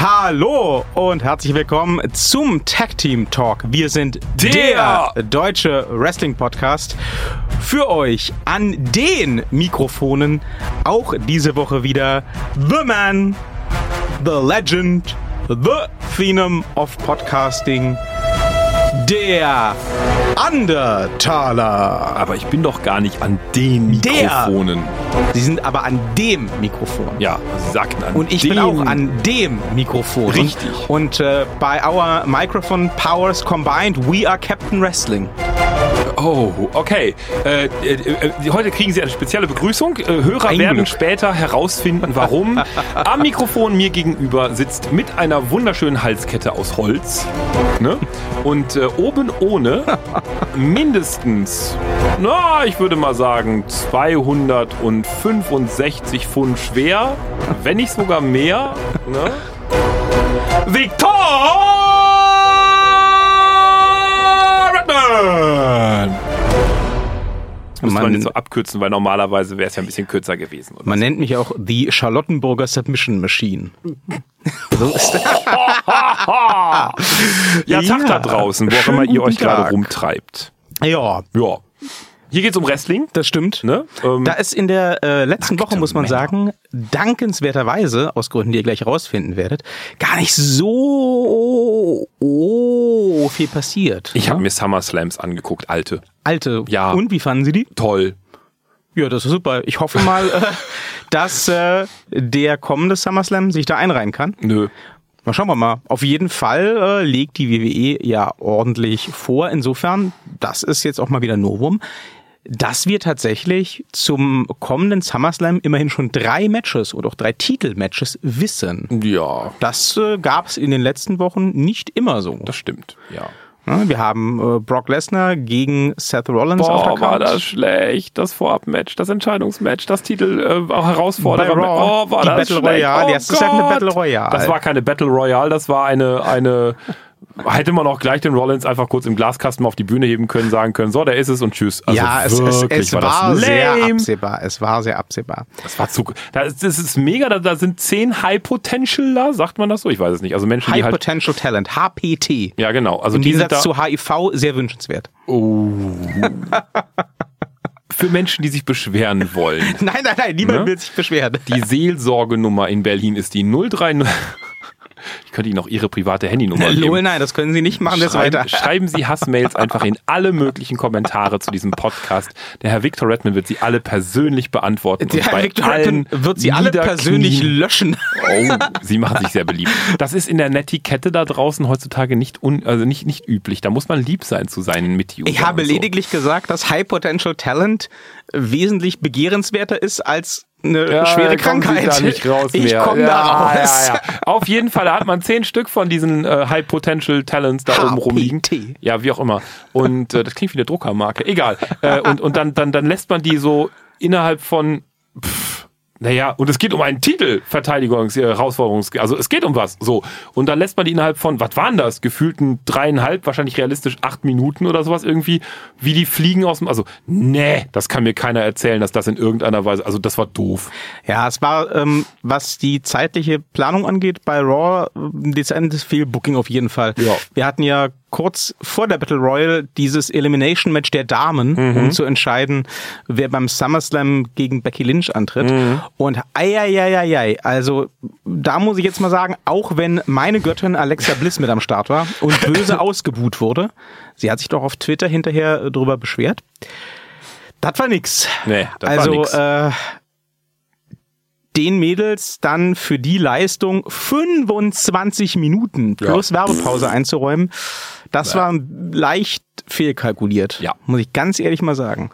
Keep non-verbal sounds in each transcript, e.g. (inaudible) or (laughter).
Hallo und herzlich willkommen zum Tag Team Talk. Wir sind der, Der deutsche Wrestling Podcast für euch an den Mikrofonen. Auch diese Woche wieder The Man, The Legend, The Phenom of Podcasting, der Undertaler. Aber ich bin doch gar nicht an den Der. Mikrofonen. Sie sind aber an dem Mikrofon. Ja, Sie sagten an Und ich den. bin auch an dem Mikrofon. Richtig. Und äh, bei our Microphone Powers combined, we are Captain Wrestling. Oh, okay. Äh, äh, äh, heute kriegen Sie eine spezielle Begrüßung. Äh, Hörer Ein werden Glück. später herausfinden, warum. (laughs) Am Mikrofon mir gegenüber sitzt mit einer wunderschönen Halskette aus Holz. Ne? Und äh, oben ohne (laughs) mindestens, na, ich würde mal sagen, 265 Pfund schwer, wenn nicht sogar mehr. Ne? (laughs) Victor Muss man, Man- jetzt so abkürzen, weil normalerweise wäre es ja ein bisschen kürzer gewesen. Man nennt mich auch die Charlottenburger Submission Machine. so ist (laughs) ja, Tag Ja. da draußen, wo auch immer ihr euch gerade rumtreibt. Ja, Ja. Hier geht's um Wrestling. das stimmt. Ne? Ähm, Da ist in der äh, letzten Nackte Woche, muss man Männer. sagen, dankenswerterweise, aus Gründen, die ihr gleich herausfinden werdet, gar nicht so oh, viel passiert. ich habe mir SummerSlams angeguckt, alte. Alte. Ja. Und wie fanden Sie die? Toll. Ja, das ist super. Ich hoffe mal, (laughs) äh, dass äh, der kommende SummerSlam sich da einreihen kann. Nö. Mal schauen wir mal. Auf jeden Fall äh, legt die WWE ja ordentlich vor. Insofern, das ist jetzt auch mal wieder Novum, dass wir tatsächlich zum kommenden SummerSlam immerhin schon drei Matches oder auch drei Titelmatches wissen. Ja, Das äh, gab es in den letzten Wochen nicht immer so. das stimmt. Ja. Wir haben äh, Brock Lesnar gegen Seth Rollins auf der Boah, war das schlecht. Das Vorabmatch, das Entscheidungsmatch, das Titel äh, auch Herausforderer. Raw, oh, war die das Battle schlecht. Royale. Oh Ja, es ist halt eine Gott. Battle Royale. Das war keine Battle Royale, das war eine, eine hätte man auch gleich den Rollins einfach kurz im Glaskasten auf die Bühne heben können, sagen können, so, da ist es und tschüss. Also ja, es, es, es war, das sehr absehbar. Es war sehr absehbar. Das war zu, das ist mega, da, da sind zehn High Potentialer, sagt man das so? Ich weiß es nicht. Also Menschen, die High halt, Potential Talent, HPT. ja genau, also Im die Gegensatz zu HIV sehr wünschenswert. für Menschen, die sich beschweren wollen. (laughs) Nein, nein, nein, niemand Ne? will sich beschweren. Die Seelsorgenummer in Berlin ist die 030. Ich könnte Ihnen auch Ihre private Handynummer (laughs) Lol, geben. nein, das können Sie nicht machen. Das weiter. Schreiben, schreiben Sie (laughs) Hassmails einfach in alle möglichen Kommentare zu diesem Podcast. Der Herr Victor Redman wird sie alle persönlich beantworten. Der Herr Victor Redman wird Sie alle persönlich löschen. Oh, (laughs) Sie machen sich sehr beliebt. Das ist in der Netiquette da draußen heutzutage nicht, un, also nicht, nicht üblich. Da muss man lieb sein zu seinen Mitusern. Ich habe so. lediglich gesagt, dass High Potential Talent wesentlich begehrenswerter ist als eine Ja, schwere Krankheit. Da nicht raus ich komme ja, da raus. Ja. Auf jeden Fall da hat man zehn Stück von diesen äh, High Potential Talents da oben rumliegen. Ja, wie auch immer. Und äh, das klingt wie eine Druckermarke. Egal. Äh, und und dann, dann, dann lässt man die so innerhalb von pff, naja, und es geht um einen Titel, Verteidigungs-, äh, Herausforderungs-, also es geht um was, so. Und dann lässt man die innerhalb von, was waren das? Gefühlten dreieinhalb, wahrscheinlich realistisch acht Minuten oder sowas irgendwie, wie die fliegen aus dem, also, nee, das kann mir keiner erzählen, dass das in irgendeiner Weise, also das war doof. Ja, es war, ähm, was die zeitliche Planung angeht, bei Raw ein dezentes Fehlbooking auf jeden Fall. Ja. Wir hatten ja kurz vor der Battle Royale dieses Elimination Match der Damen, Mhm. um zu entscheiden, wer beim SummerSlam gegen Becky Lynch antritt. Mhm. Und ei, also da muss ich jetzt mal sagen, auch wenn meine Göttin Alexa Bliss mit am Start war und (laughs) böse ausgebuht wurde, sie hat sich doch auf Twitter hinterher äh, drüber beschwert. Das war nix. Nee, das also, war nix. Äh, den Mädels dann für die Leistung 25 Minuten plus Werbepause einzuräumen, das war leicht fehlkalkuliert. Ja. Muss ich ganz ehrlich mal sagen.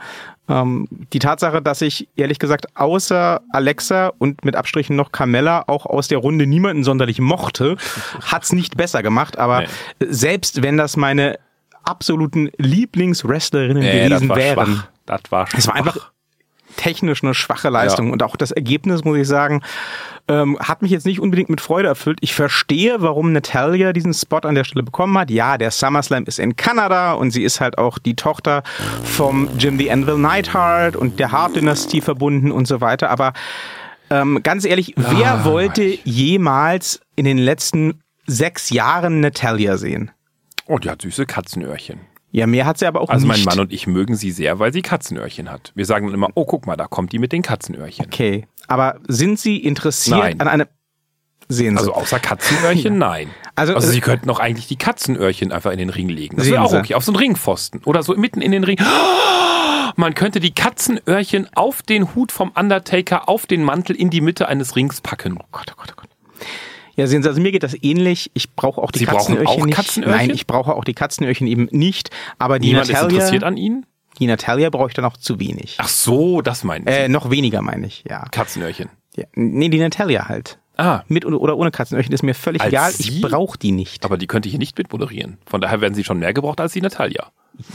Ähm, die Tatsache, dass ich ehrlich gesagt außer Alexa und mit Abstrichen noch Carmella auch aus der Runde niemanden sonderlich mochte, (laughs) hat's nicht besser gemacht. Aber Nee. selbst wenn das meine absoluten Lieblingswrestlerinnen Nee, das gewesen war wären, schwach. Das war schwach. es war einfach technisch eine schwache Leistung. Und auch das Ergebnis, muss ich sagen, ähm, hat mich jetzt nicht unbedingt mit Freude erfüllt. Ich verstehe, warum Natalia diesen Spot an der Stelle bekommen hat. Ja, der SummerSlam ist in Kanada und sie ist halt auch die Tochter vom Jim the Anvil Neidhart und der Hart-Dynastie verbunden und so weiter. Aber Ähm, ganz ehrlich, wer wollte jemals in den letzten sechs Jahren Natalia sehen? Oh, die hat süße Katzenöhrchen. Ja, mehr hat sie aber auch Also mein nicht. Mann und ich mögen sie sehr, weil sie Katzenöhrchen hat. Wir sagen dann immer, oh, guck mal, da kommt die mit den Katzenöhrchen. Okay, aber sind Sie interessiert Nein. an einer... Sehen Sie. Also außer Katzenöhrchen, (laughs) nein. Also, Also, äh, sie könnten auch eigentlich die Katzenöhrchen einfach in den Ring legen. Das wäre auch okay. Auf so einen Ringpfosten. Oder so mitten in den Ring. (gasps) Man könnte die Katzenöhrchen auf den Hut vom Undertaker, auf den Mantel in die Mitte eines Rings packen. Oh Gott, oh Gott, oh Gott. Ja, sehen Sie, also mir geht das ähnlich. Ich brauche auch die Sie brauchen Katzenöhrchen auch nicht. Katzenöhrchen? Nein, ich brauche auch die Katzenöhrchen eben nicht. Aber die Niemand ist Natalia, interessiert an ihnen? die Natalia brauche ich dann auch zu wenig. Ach so, das meinen Sie. Äh, noch weniger meine ich, ja. Katzenöhrchen. ja. Nee, die Natalia halt. Ah, Mit oder ohne Katzenöhrchen ist mir völlig Als egal. Sie? Ich brauche die nicht. aber die könnte hier nicht mitmoderieren. Von daher werden sie schon mehr gebraucht als die Natalia.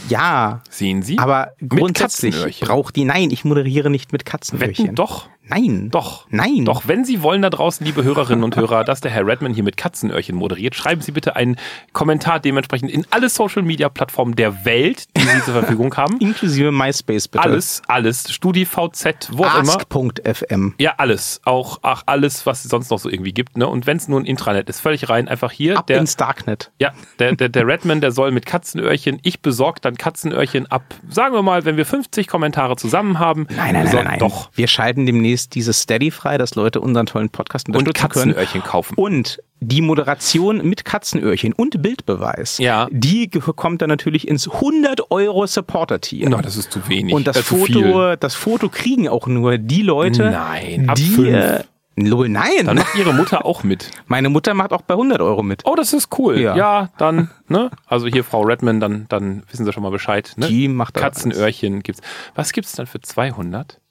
Ja, Sehen Sie? aber Mit grundsätzlich Katzenöhrchen. braucht die. Nein, ich moderiere nicht mit Katzenöhrchen. Wetten doch. Nein. Doch. Nein. Doch, wenn Sie wollen da draußen, liebe Hörerinnen und Hörer, (laughs) dass der Herr Redman hier mit Katzenöhrchen moderiert, schreiben Sie bitte einen Kommentar dementsprechend in alle Social Media Plattformen der Welt, die Sie zur Verfügung haben. (laughs) Inklusive MySpace bitte. Alles, alles. StudiVZ, wo auch immer. Ask.fm. Ja, alles. Auch ach, alles, was es sonst noch so irgendwie gibt. Ne? Und wenn es nur ein Intranet ist, völlig rein. Einfach hier. Ab der, ins Darknet. ja, der, der, der Redman, der soll mit Katzenöhrchen. Ich besorge dann Katzenöhrchen ab. Sagen wir mal, wenn wir 50 Kommentare zusammen haben. Nein, nein, nein, besorgt- nein, nein. Doch. Wir schalten demnächst dieses Steady frei, dass Leute unseren tollen Podcast Und unterstützen können. Katzenöhrchen kaufen. Und die Moderation mit Katzenöhrchen und Bildbeweis, Ja. die kommt dann natürlich ins 100 Euro Supporter-Tier. Na, das ist zu wenig. und das viel. Foto, das Foto kriegen auch nur die Leute, Nein, ab die, fünf. lol, nein. Dann macht ihre Mutter auch mit. Meine Mutter macht auch bei 100 Euro mit. Oh, das ist cool. Ja. Ja, dann, ne? Also hier Frau Redman, dann, dann wissen Sie schon mal Bescheid. Ne? Die macht Katzenöhrchen gibt's. Was gibt's dann für 200?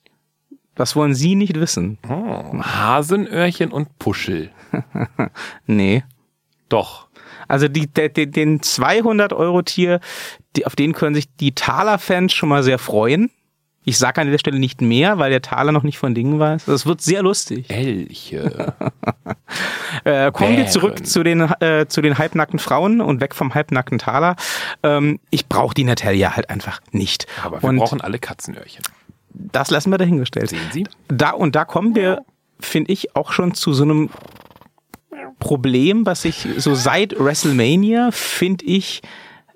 Das wollen Sie nicht wissen. Oh, Hasenöhrchen und Puschel. (laughs) Nee. Doch. Also die, de, de, den 200 Euro Tier, die, auf den können sich die Thaler-Fans schon mal sehr freuen. Ich sage an der Stelle nicht mehr, weil der Thaler noch nicht von Dingen weiß. Das wird sehr lustig. Elche. (laughs) Äh, kommen wir Bären. zurück zu den, äh, zu den halbnackten Frauen und weg vom halbnackten Thaler. Ähm, ich brauche die Natalia halt einfach nicht. Aber wir und brauchen alle Katzenöhrchen. Das lassen wir dahingestellt. Sehen Sie? Da und da kommen wir, finde ich, auch schon zu so einem Problem, was sich so seit WrestleMania, finde ich,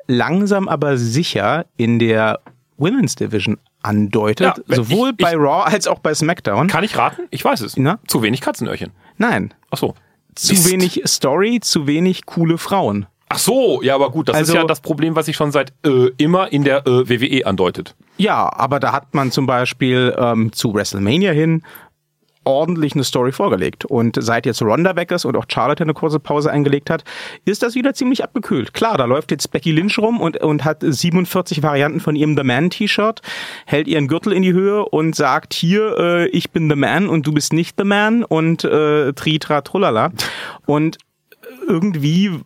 langsam aber sicher in der Women's Division andeutet. Ja, sowohl ich- bei Raw als auch bei SmackDown. Kann ich raten? Ich weiß es. Na? Zu wenig Katzenöhrchen. Nein. Ach so. Zu Mist. wenig Story, zu wenig coole Frauen. Ach so, ja, aber gut, das Also- ist ja das Problem, was sich schon seit äh, immer in der äh, WWE andeutet. Ja, aber da hat man zum Beispiel ähm, zu WrestleMania hin ordentlich eine Story vorgelegt. Und seit jetzt Ronda weg ist und auch Charlotte eine kurze Pause eingelegt hat, ist das wieder ziemlich abgekühlt. Klar, da läuft jetzt Becky Lynch rum und, und hat 47 Varianten von ihrem The Man-T-Shirt, hält ihren Gürtel in die Höhe und sagt, hier, äh, ich bin The Man und du bist nicht The Man und äh, Tritra Trullala. Und irgendwie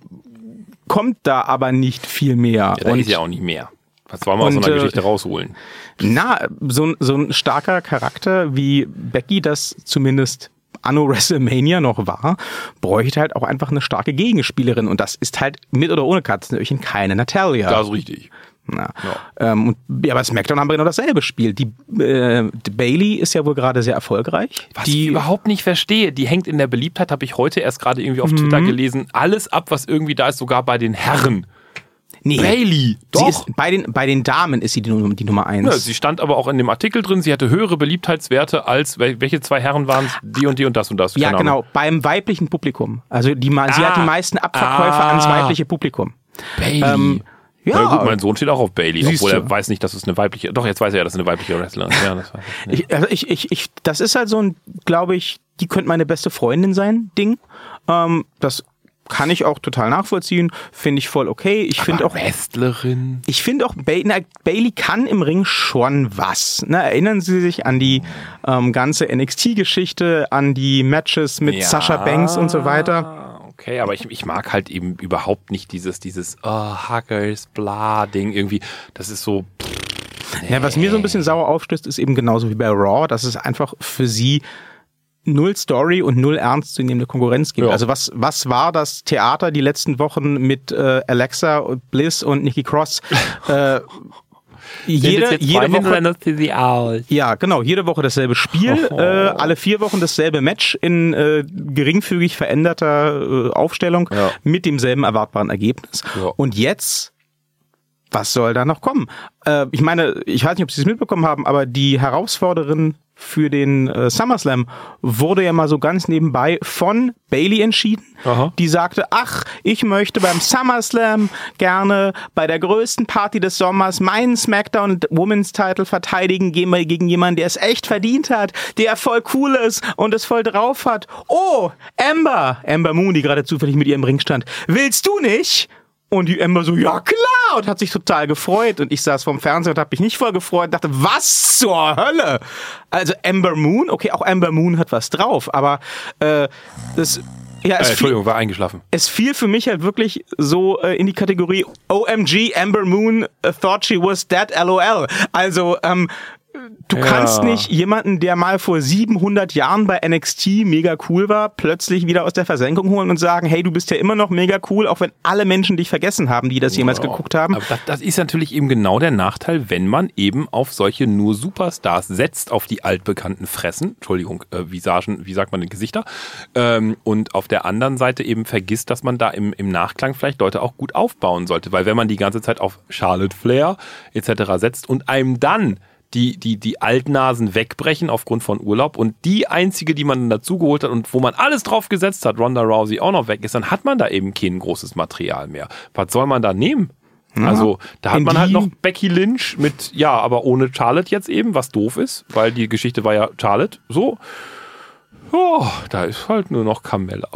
kommt da aber nicht viel mehr. Ja, da und ist ja auch nicht mehr. Was wollen wir aus so einer äh, Geschichte rausholen? Na, so, ein- so ein starker Charakter wie Becky das zumindest anno WrestleMania noch war, bräuchte halt auch einfach eine starke Gegenspielerin. Und das ist halt mit oder ohne Katzenöhrchen keine Natalia. Das ist richtig. Ja. Ähm, und, ja, bei SmackDown haben wir genau dasselbe Spiel. Die, äh, die Bailey ist ja wohl gerade sehr erfolgreich. Was die ich überhaupt nicht verstehe, die hängt in der Beliebtheit, habe ich heute erst gerade irgendwie auf Mhm. Twitter gelesen, alles ab, was irgendwie da ist, sogar bei den Herren. Nee, Bailey, sie doch. ist, bei, den, bei den Damen ist sie die, Nummer- die Nummer eins. Ja, sie stand aber auch in dem Artikel drin, sie hatte höhere Beliebtheitswerte als, wel- welche zwei Herren waren? Die und die und das und das. ja, keine Ahnung. genau, beim weiblichen Publikum. Also die, ma- sie hat Ah. die meisten Abverkäufe Ah. ans weibliche Publikum. Bailey. Ähm, ja. Na gut, mein Sohn steht auch auf Bailey, obwohl du. er weiß nicht, dass es eine weibliche, doch jetzt weiß er ja, dass es eine weibliche Wrestlerin ist. Ja, das weiß ich. (laughs) Ich, also ich, ich, ich, das ist halt so ein, glaube ich, die könnte meine beste Freundin sein, Ding. Ähm, das kann ich auch total nachvollziehen, finde ich voll okay. Ich finde auch, Wrestlerin. ich finde auch, Bailey, kann im Ring schon was. Ne? Erinnern Sie sich an die ähm, ganze NXT-Geschichte, an die Matches mit Ja. Sasha Banks und so weiter. Okay, aber ich, ich mag halt eben überhaupt nicht dieses, dieses, oh, Huggers, bla, Ding irgendwie. Das ist so, Ja, was mir so ein bisschen sauer aufstößt, ist eben genauso wie bei Raw, dass es einfach für sie null Story und null ernstzunehmende Konkurrenz gibt. Ja. Also was, was war das Theater die letzten Wochen mit äh, Alexa, Bliss und Nikki Cross? (laughs) äh, Jede, jede Woche, ja, genau, jede Woche dasselbe Spiel, Oh. äh, alle vier Wochen dasselbe Match in äh, geringfügig veränderter äh, Aufstellung Ja. mit demselben erwartbaren Ergebnis. Ja. Und jetzt, was soll da noch kommen? Äh, ich meine, ich weiß nicht, ob Sie es mitbekommen haben, aber die Herausforderin für den äh, SummerSlam wurde ja mal so ganz nebenbei von Bailey entschieden, Aha. die sagte, ach, ich möchte beim SummerSlam gerne bei der größten Party des Sommers meinen SmackDown Women's Title verteidigen gehen wir gegen jemanden, der es echt verdient hat, der voll cool ist und es voll drauf hat. Oh, Amber, Amber Moon, die gerade zufällig mit ihr im Ring stand. Willst du nicht? Und die Amber so, ja klar, und hat sich total gefreut. Und ich saß vorm Fernseher und habe mich nicht voll gefreut und dachte, was zur Hölle? Also Amber Moon, okay, auch Amber Moon hat was drauf, aber äh, das, ja, Äh, es, fiel, Entschuldigung, war eingeschlafen. es fiel für mich halt wirklich so äh, in die Kategorie OMG, Amber Moon uh, thought she was dead, lol. Also, ähm, Du Ja. kannst nicht jemanden, der mal vor 700 Jahren bei NXT mega cool war, plötzlich wieder aus der Versenkung holen und sagen, hey, du bist ja immer noch mega cool, auch wenn alle Menschen dich vergessen haben, die das jemals geguckt haben. Aber das, das ist natürlich eben genau der Nachteil, wenn man eben auf solche nur Superstars setzt, auf die altbekannten Fressen, Entschuldigung, äh, Visagen, wie sagt man, Gesichter, ähm, und auf der anderen Seite eben vergisst, dass man da im, im Nachklang vielleicht Leute auch gut aufbauen sollte, weil wenn man die ganze Zeit auf Charlotte Flair etc. setzt und einem dann die, die, die Altnasen wegbrechen aufgrund von Urlaub und die einzige, die man dazugeholt hat und wo man alles drauf gesetzt hat, Ronda Rousey auch noch weg ist, dann hat man da eben kein großes Material mehr. Was soll man da nehmen? Also da hat man halt noch Becky Lynch mit, ja, aber ohne Charlotte jetzt eben, was doof ist, weil die Geschichte war ja Charlotte so. Oh, da ist halt nur noch Carmella.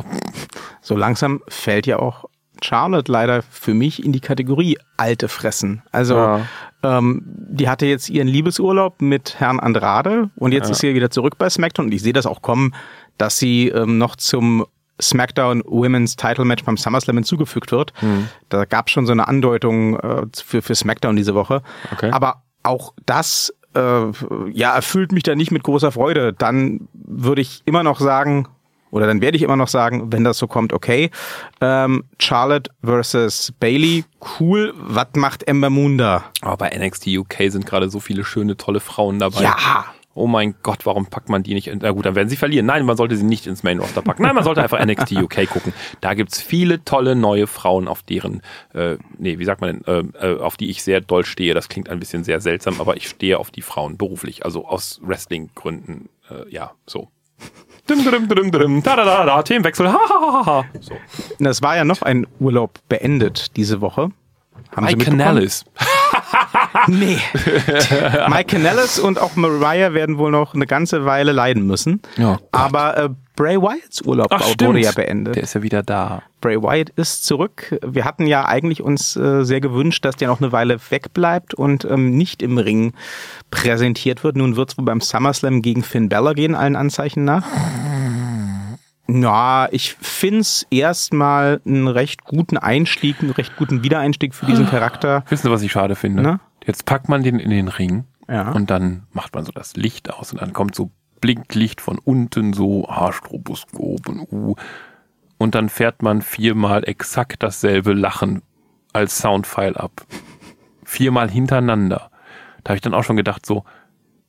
So langsam fällt ja auch Charlotte leider für mich in die Kategorie alte Fressen. Also Ja. Ähm, die hatte jetzt ihren Liebesurlaub mit Herrn Andrade und jetzt ist sie wieder zurück bei SmackDown und ich sehe das auch kommen, dass sie ähm, noch zum SmackDown Women's Title Match beim SummerSlam hinzugefügt wird. Hm. Da gab es schon so eine Andeutung äh, für, für SmackDown diese Woche. Okay. Aber auch das äh, ja, erfüllt mich da nicht mit großer Freude. Dann würde ich immer noch sagen, oder dann werde ich immer noch sagen, wenn das so kommt, okay, ähm, Charlotte versus Bailey, cool, was macht Ember Moon da? Aber bei NXT UK sind gerade so viele schöne, tolle Frauen dabei. Ja. Oh mein Gott, warum packt man die nicht? In, na gut, dann werden sie verlieren. Nein, man sollte sie nicht ins Main Roster packen. Nein, man sollte einfach NXT UK (laughs) gucken. Da gibt's viele tolle neue Frauen, auf deren, äh, nee, wie sagt man denn, äh, äh, auf die ich sehr doll stehe. Das klingt ein bisschen sehr seltsam, aber ich stehe auf die Frauen beruflich, also aus Wrestling-Gründen. Äh, ja, so. Dim, dim, dim, dim, da, da, da, da, Themenwechsel. Ha, ha, ha, ha. So. Es war ja noch ein Urlaub beendet diese Woche. Haben Sie Mike mitbekommen? Canellis. (laughs) Nee. (laughs) Mike Canellis und auch Mariah werden wohl noch eine ganze Weile leiden müssen. Ja, Gott. Aber äh, Bray Wyatts Urlaub Ach, wurde ja beendet. Der ist ja wieder da. Bray Wyatt ist zurück. Wir hatten ja eigentlich uns äh, sehr gewünscht, dass der noch eine Weile wegbleibt und ähm, nicht im Ring präsentiert wird. Nun wird es wohl beim SummerSlam gegen Finn Balor gehen, allen Anzeichen nach. Ja, ich find's erstmal einen recht guten Einstieg, einen recht guten Wiedereinstieg für diesen Charakter. Wissen Sie, was ich schade finde? Na? Jetzt packt man den in den Ring Ja. und dann macht man so das Licht aus und dann kommt so Blinklicht von unten, so Haarstroboskop und uh. Und dann fährt man viermal exakt dasselbe Lachen als Soundfile ab. Viermal hintereinander. Da habe ich dann auch schon gedacht, so,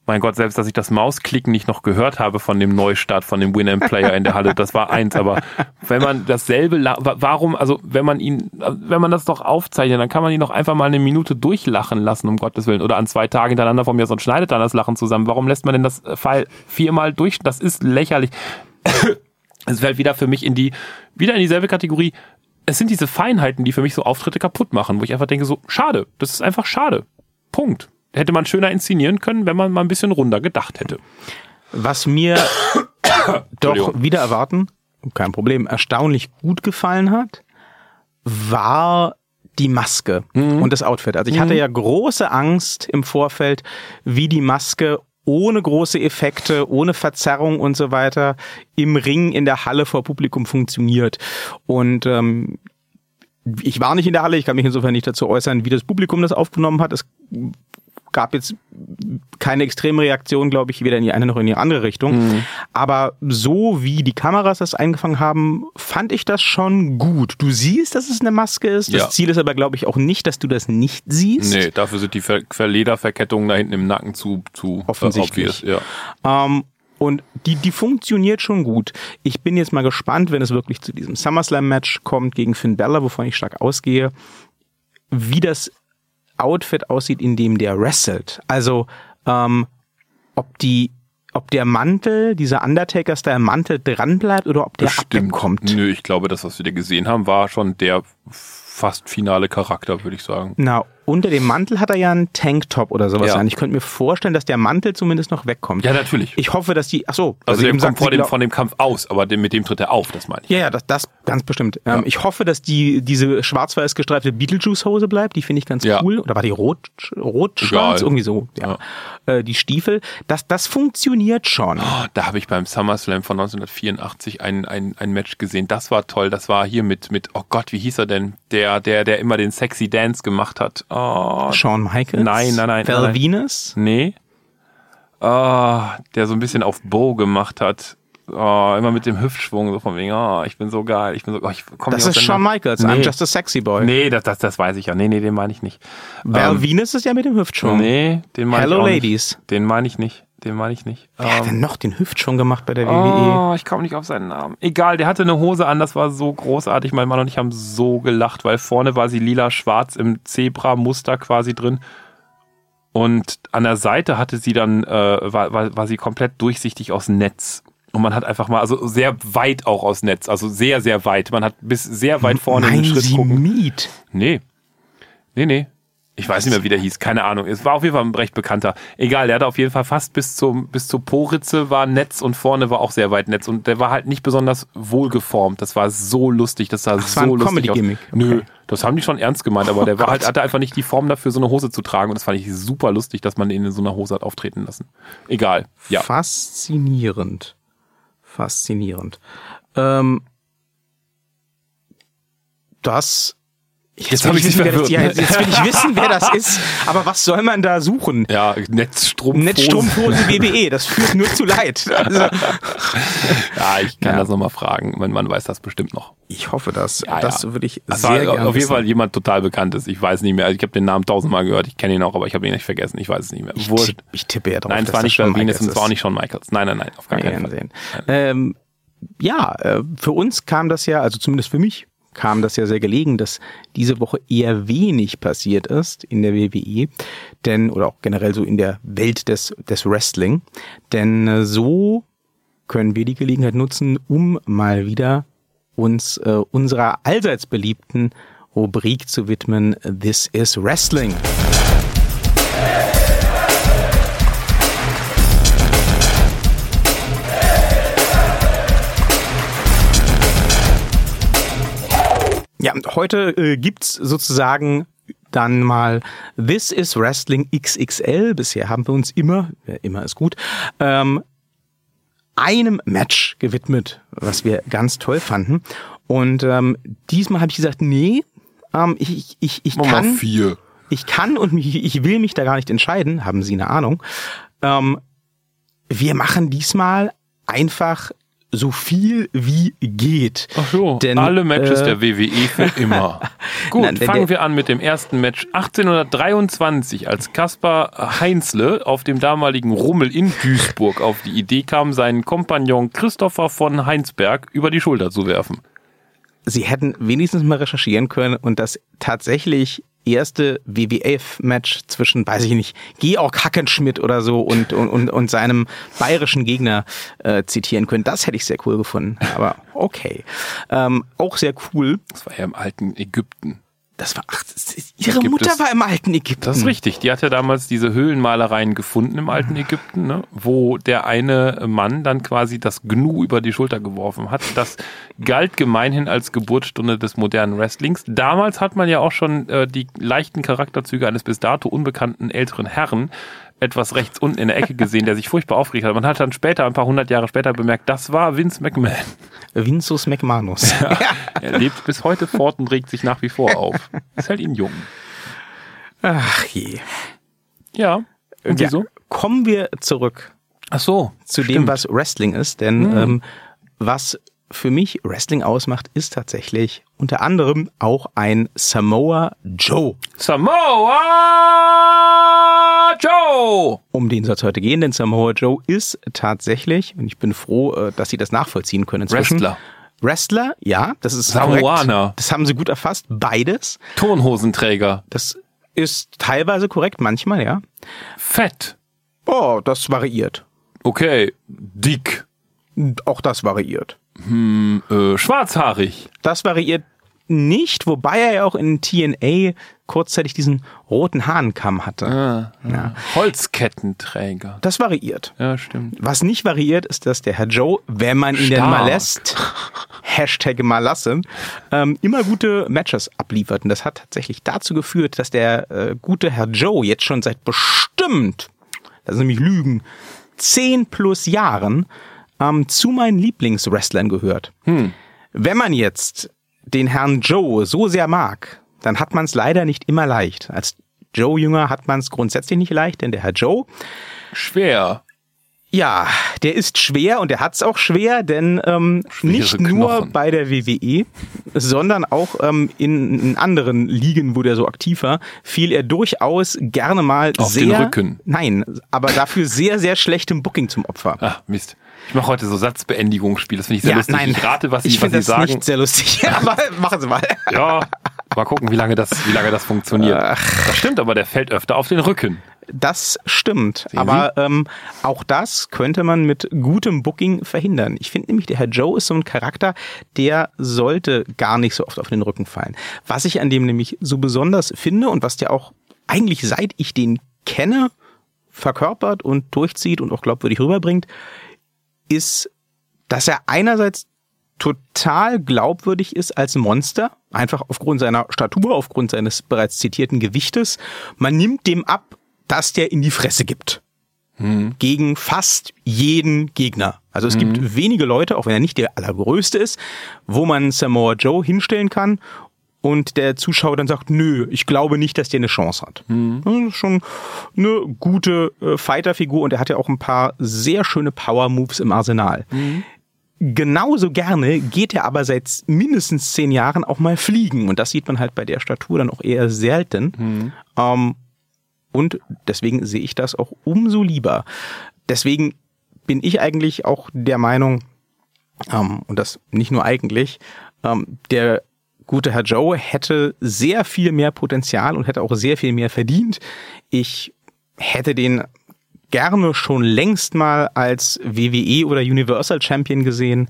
mein Gott, selbst dass ich das Mausklicken nicht noch gehört habe von dem Neustart von dem Win-Player in der Halle, das war eins, aber wenn man dasselbe, warum, also wenn man ihn, wenn man das doch aufzeichnet, dann kann man ihn doch einfach mal eine Minute durchlachen lassen, um Gottes Willen, oder an zwei Tagen hintereinander von mir und schneidet dann das Lachen zusammen. Warum lässt man denn das Pfeil viermal durch? Das ist lächerlich. Es fällt wieder für mich in die, wieder in dieselbe Kategorie. Es sind diese Feinheiten, die für mich so Auftritte kaputt machen, wo ich einfach denke so, schade, das ist einfach schade. Punkt. Hätte man schöner inszenieren können, wenn man mal ein bisschen runder gedacht hätte. Was mir (coughs) doch wieder erwarten, kein Problem, erstaunlich gut gefallen hat, war die Maske Mhm. und das Outfit. Also ich hatte ja große Angst im Vorfeld, wie die Maske ohne große Effekte, ohne Verzerrung und so weiter im Ring in der Halle vor Publikum funktioniert. Und ähm, ich war nicht in der Halle, ich kann mich insofern nicht dazu äußern, wie das Publikum das aufgenommen hat. Es gab jetzt keine extreme Reaktion, glaube ich, weder in die eine noch in die andere Richtung. Mhm. Aber so wie die Kameras das eingefangen haben, fand ich das schon gut. Du siehst, dass es eine Maske ist. Das Ja. Ziel ist aber, glaube ich, auch nicht, dass du das nicht siehst. Nee, dafür sind die Ver Ver- Lederverkettungen da hinten im Nacken zu, zu Offensichtlich. Äh, obvious, ja. Ähm, und die, die funktioniert schon gut. Ich bin jetzt mal gespannt, wenn es wirklich zu diesem SummerSlam-Match kommt gegen Finn Balor, wovon ich stark ausgehe, wie das Outfit aussieht, in dem der wrestelt. Also, ähm, ob die, ob der Mantel, dieser Undertaker-Style-Mantel dran bleibt oder ob der Bestimmt. abbekommt. Nö, ich glaube, das, was wir da gesehen haben, war schon der fast finale Charakter, würde ich sagen. Na, unter dem Mantel hat er ja einen Tanktop oder sowas Ja. an. Ich könnte mir vorstellen, dass der Mantel zumindest noch wegkommt. Ja, natürlich. Ich hoffe, dass die, ach so, also der eben kommt sagt vor dem, von dem Kampf aus, aber dem, mit dem tritt er auf, das meine ich. Ja, ja, das, das ganz bestimmt. Ähm, Ich hoffe, dass die diese schwarz-weiß gestreifte Beetlejuice-Hose bleibt. Die finde ich ganz Ja. cool. Oder war die rot, rot-schwarz? Egal. Irgendwie so. Ja. Äh, die Stiefel, das, das funktioniert schon. Oh, da habe ich beim SummerSlam von 1984 ein, ein, ein Match gesehen. Das war toll. Das war hier mit, mit, oh Gott, wie hieß er denn? Der, der, der immer den Sexy Dance gemacht hat. Oh, Shawn Michaels? Nein, nein, nein, Val. Venus? nee. Oh, der so ein bisschen auf Bo gemacht hat. Oh, immer mit dem Hüftschwung, so von wegen, oh, ich bin so geil, ich bin so, oh, ich komm Das nicht ist Shawn Michaels. Nee. I'm just a sexy boy. Nee, das, das, das weiß ich ja. Nee, nee, den meine ich nicht. Val Ähm, Venus ist ja mit dem Hüftschwung. Nee, den meine ich Hello auch Ladies. nicht. Den meine ich nicht. Den meine ich nicht. Wer hat Ähm, denn noch den Hüftschwung gemacht bei der? WWE? Oh, ich komme nicht auf seinen Namen. Egal, der hatte eine Hose an, das war so großartig. Mein Mann und ich haben so gelacht, weil vorne war sie lila-schwarz im Zebra-Muster quasi drin. Und an der Seite hatte sie dann, äh, war, war, war sie komplett durchsichtig aus Netz. Und man hat einfach mal, also sehr weit auch aus Netz, also sehr, sehr weit. Man hat bis sehr weit vorne in den Schritt Sie gucken. Miet? Nee. Nee, nee. Ich weiß nicht mehr, wie der hieß. Keine Ahnung. Es war auf jeden Fall ein recht bekannter. Egal, der hatte auf jeden Fall fast bis zum, bis zur Poritze war Netz und vorne war auch sehr weit Netz. Und der war halt nicht besonders wohlgeformt. Das war so lustig. Das sah das war so ein lustig aus. Comedy-Gimmick. Nö, Okay. das haben die schon ernst gemeint, aber der Oh war halt, hatte einfach nicht die Form dafür, so eine Hose zu tragen. Und das fand ich super lustig, dass man ihn in so einer Hose hat auftreten lassen. Egal. Ja. Faszinierend. Faszinierend. Ähm, das. Jetzt hab will ich wissen, dich wer das, ja, verwirrt, jetzt, jetzt will ich (laughs) wissen, wer das ist. Aber was soll man da suchen? Ja, Netzstrumpfhose. Netzstrumpfhose (laughs) WWE, das führt nur zu Leid. Also, Ja, ich kann Ja. das nochmal fragen. Mein Mann weiß das bestimmt noch. ich hoffe das. Ja, das ja. würde ich Das sehr gerne auf jeden. Fall jemand total bekanntes. Ich weiß nicht mehr. Also ich habe den Namen tausendmal gehört. Ich kenne ihn auch, aber ich habe ihn nicht vergessen. Ich weiß es nicht mehr. Ich, Wurscht. tipp, ich tippe ja drauf, Nein, es war nicht Val Venus und es war auch ist. nicht Shawn Michaels. Nein, nein, nein, auf gar keinen Fall. sehen. Ähm, ja, äh, für uns kam das ja, also zumindest für mich, kam das ja sehr gelegen, dass diese Woche eher wenig passiert ist in der WWE, denn, oder auch generell so in der Welt des, des Wrestling, denn äh, so können wir die Gelegenheit nutzen, um mal wieder uns äh, unserer allseits beliebten Rubrik zu widmen, This is Wrestling. Ja, und heute äh, gibt's sozusagen dann mal This is Wrestling XXL. Bisher haben wir uns immer, ja, immer ist gut, ähm, einem Match gewidmet, was wir ganz toll fanden. Und ähm, diesmal habe ich gesagt, nee, ähm, ich, ich, ich, Nummer kann, vier. ich kann und mich, ich will mich da gar nicht entscheiden. Haben Sie eine Ahnung? Ähm, wir machen diesmal einfach so viel wie geht. Ach so, Denn, alle Matches äh, der WWE für (laughs) immer. Gut, Nein, fangen wir an mit dem ersten Match 1823, als Kaspar Heinzle auf dem damaligen Rummel in Duisburg auf die Idee kam, seinen Kompagnon Christopher von Heinsberg über die Schulter zu werfen. Sie hätten wenigstens mal recherchieren können und das tatsächlich erste WWF-Match zwischen, weiß ich nicht, Georg Hackenschmidt oder so und, und, und, und seinem bayerischen Gegner äh, zitieren können. Das hätte ich sehr cool gefunden. Aber okay. Ähm, auch sehr cool. Das war ja im alten Ägypten. Das war, ach, das ist, ihre Mutter es- war im alten Ägypten. Das ist richtig. Die hat ja damals diese Höhlenmalereien gefunden im alten Ägypten, ne? wo der eine Mann dann quasi das Gnu über die Schulter geworfen hat. Das galt gemeinhin als Geburtsstunde des modernen Wrestlings. Damals hat man ja auch schon äh, die leichten Charakterzüge eines bis dato unbekannten älteren Herrn etwas rechts unten in der Ecke gesehen, der sich furchtbar aufgeregt hat. Man hat dann später, ein paar hundert Jahre später bemerkt, das war Vince McMahon. Vinsus McManus. Er lebt bis heute fort und regt sich nach wie vor auf. Das hält ihn jung. Ach je. Ja, Irgendwie Ja, so? Kommen wir zurück Ach so. zu dem, stimmt. was Wrestling ist, denn ähm, was für mich Wrestling ausmacht, ist tatsächlich unter anderem auch ein Samoa Joe. Samoa Joe! Um den soll es heute gehen, denn Samoa Joe ist tatsächlich, und ich bin froh, äh, dass Sie das nachvollziehen können inzwischen. Wrestler. Wrestler, ja, das ist Samoaner. korrekt. Das haben Sie gut erfasst, beides. Turnhosenträger. Das ist teilweise korrekt, manchmal, ja. Fett. Oh, das variiert. Okay. Dick. Auch das variiert. Äh, schwarzhaarig. Das variiert nicht, wobei er ja auch in TNA kurzzeitig diesen roten Hahnkamm hatte. Ah, Ja. Holzkettenträger. Das variiert. Ja, stimmt. Was nicht variiert, ist, dass der Herr Joe, wenn man ihn denn Stark. mal lässt, (laughs) Hashtag mal lassen, ähm, immer gute Matches abliefert. Und das hat tatsächlich dazu geführt, dass der äh, gute Herr Joe jetzt schon seit bestimmt, das sind nämlich Lügen, zehn plus Jahren ähm, zu meinen Lieblingswrestlern gehört. Wenn man jetzt den Herrn Joe so sehr mag, dann hat man es leider nicht immer leicht. Als Joe-Jünger hat man es grundsätzlich nicht leicht, denn der Herr Joe Schwer. ja, der ist schwer und der hat's auch schwer, denn ähm, Schwere nicht nur Knochen. bei der WWE, sondern auch ähm, in, in anderen Ligen, wo der so aktiv war, fiel er durchaus gerne mal Auf sehr, den Rücken. nein, aber dafür sehr, sehr schlechtem Booking zum Opfer. Ah, Mist. Ich mache heute so Satzbeendigungsspiel. Das finde ich sehr ja, lustig. nein, Ich rate, was Sie, ich was finde Sie das sagen. nicht sehr lustig. (laughs) aber machen Sie mal. Ja, mal gucken, wie lange das, wie lange das funktioniert. Das stimmt, aber der fällt öfter auf den Rücken. Das stimmt. aber ähm, auch das könnte man mit gutem Booking verhindern. Ich finde nämlich, der Herr Joe ist so ein Charakter, der sollte gar nicht so oft auf den Rücken fallen. Was ich an dem nämlich so besonders finde und was der auch eigentlich seit ich den kenne, verkörpert und durchzieht und auch glaubwürdig rüberbringt, ist, dass er einerseits total glaubwürdig ist als Monster, einfach aufgrund seiner Statur, aufgrund seines bereits zitierten Gewichtes. Man nimmt dem ab, dass der in die Fresse gibt. Gegen fast jeden Gegner. Also es gibt wenige Leute, auch wenn er nicht der allergrößte ist, wo man Samoa Joe hinstellen kann und der Zuschauer dann sagt, nö, ich glaube nicht, dass der eine Chance hat. Das ist schon eine gute äh, Fighterfigur und er hat ja auch ein paar sehr schöne Power-Moves im Arsenal. Genauso gerne geht er aber seit mindestens zehn Jahren auch mal fliegen. Und das sieht man halt bei der Statur dann auch eher selten. Ähm, und deswegen sehe ich das auch umso lieber. Deswegen bin ich eigentlich auch der Meinung, ähm, und das nicht nur eigentlich, ähm, der gute Herr Joe hätte sehr viel mehr Potenzial und hätte auch sehr viel mehr verdient. Ich hätte den gerne schon längst mal als WWE oder Universal Champion gesehen.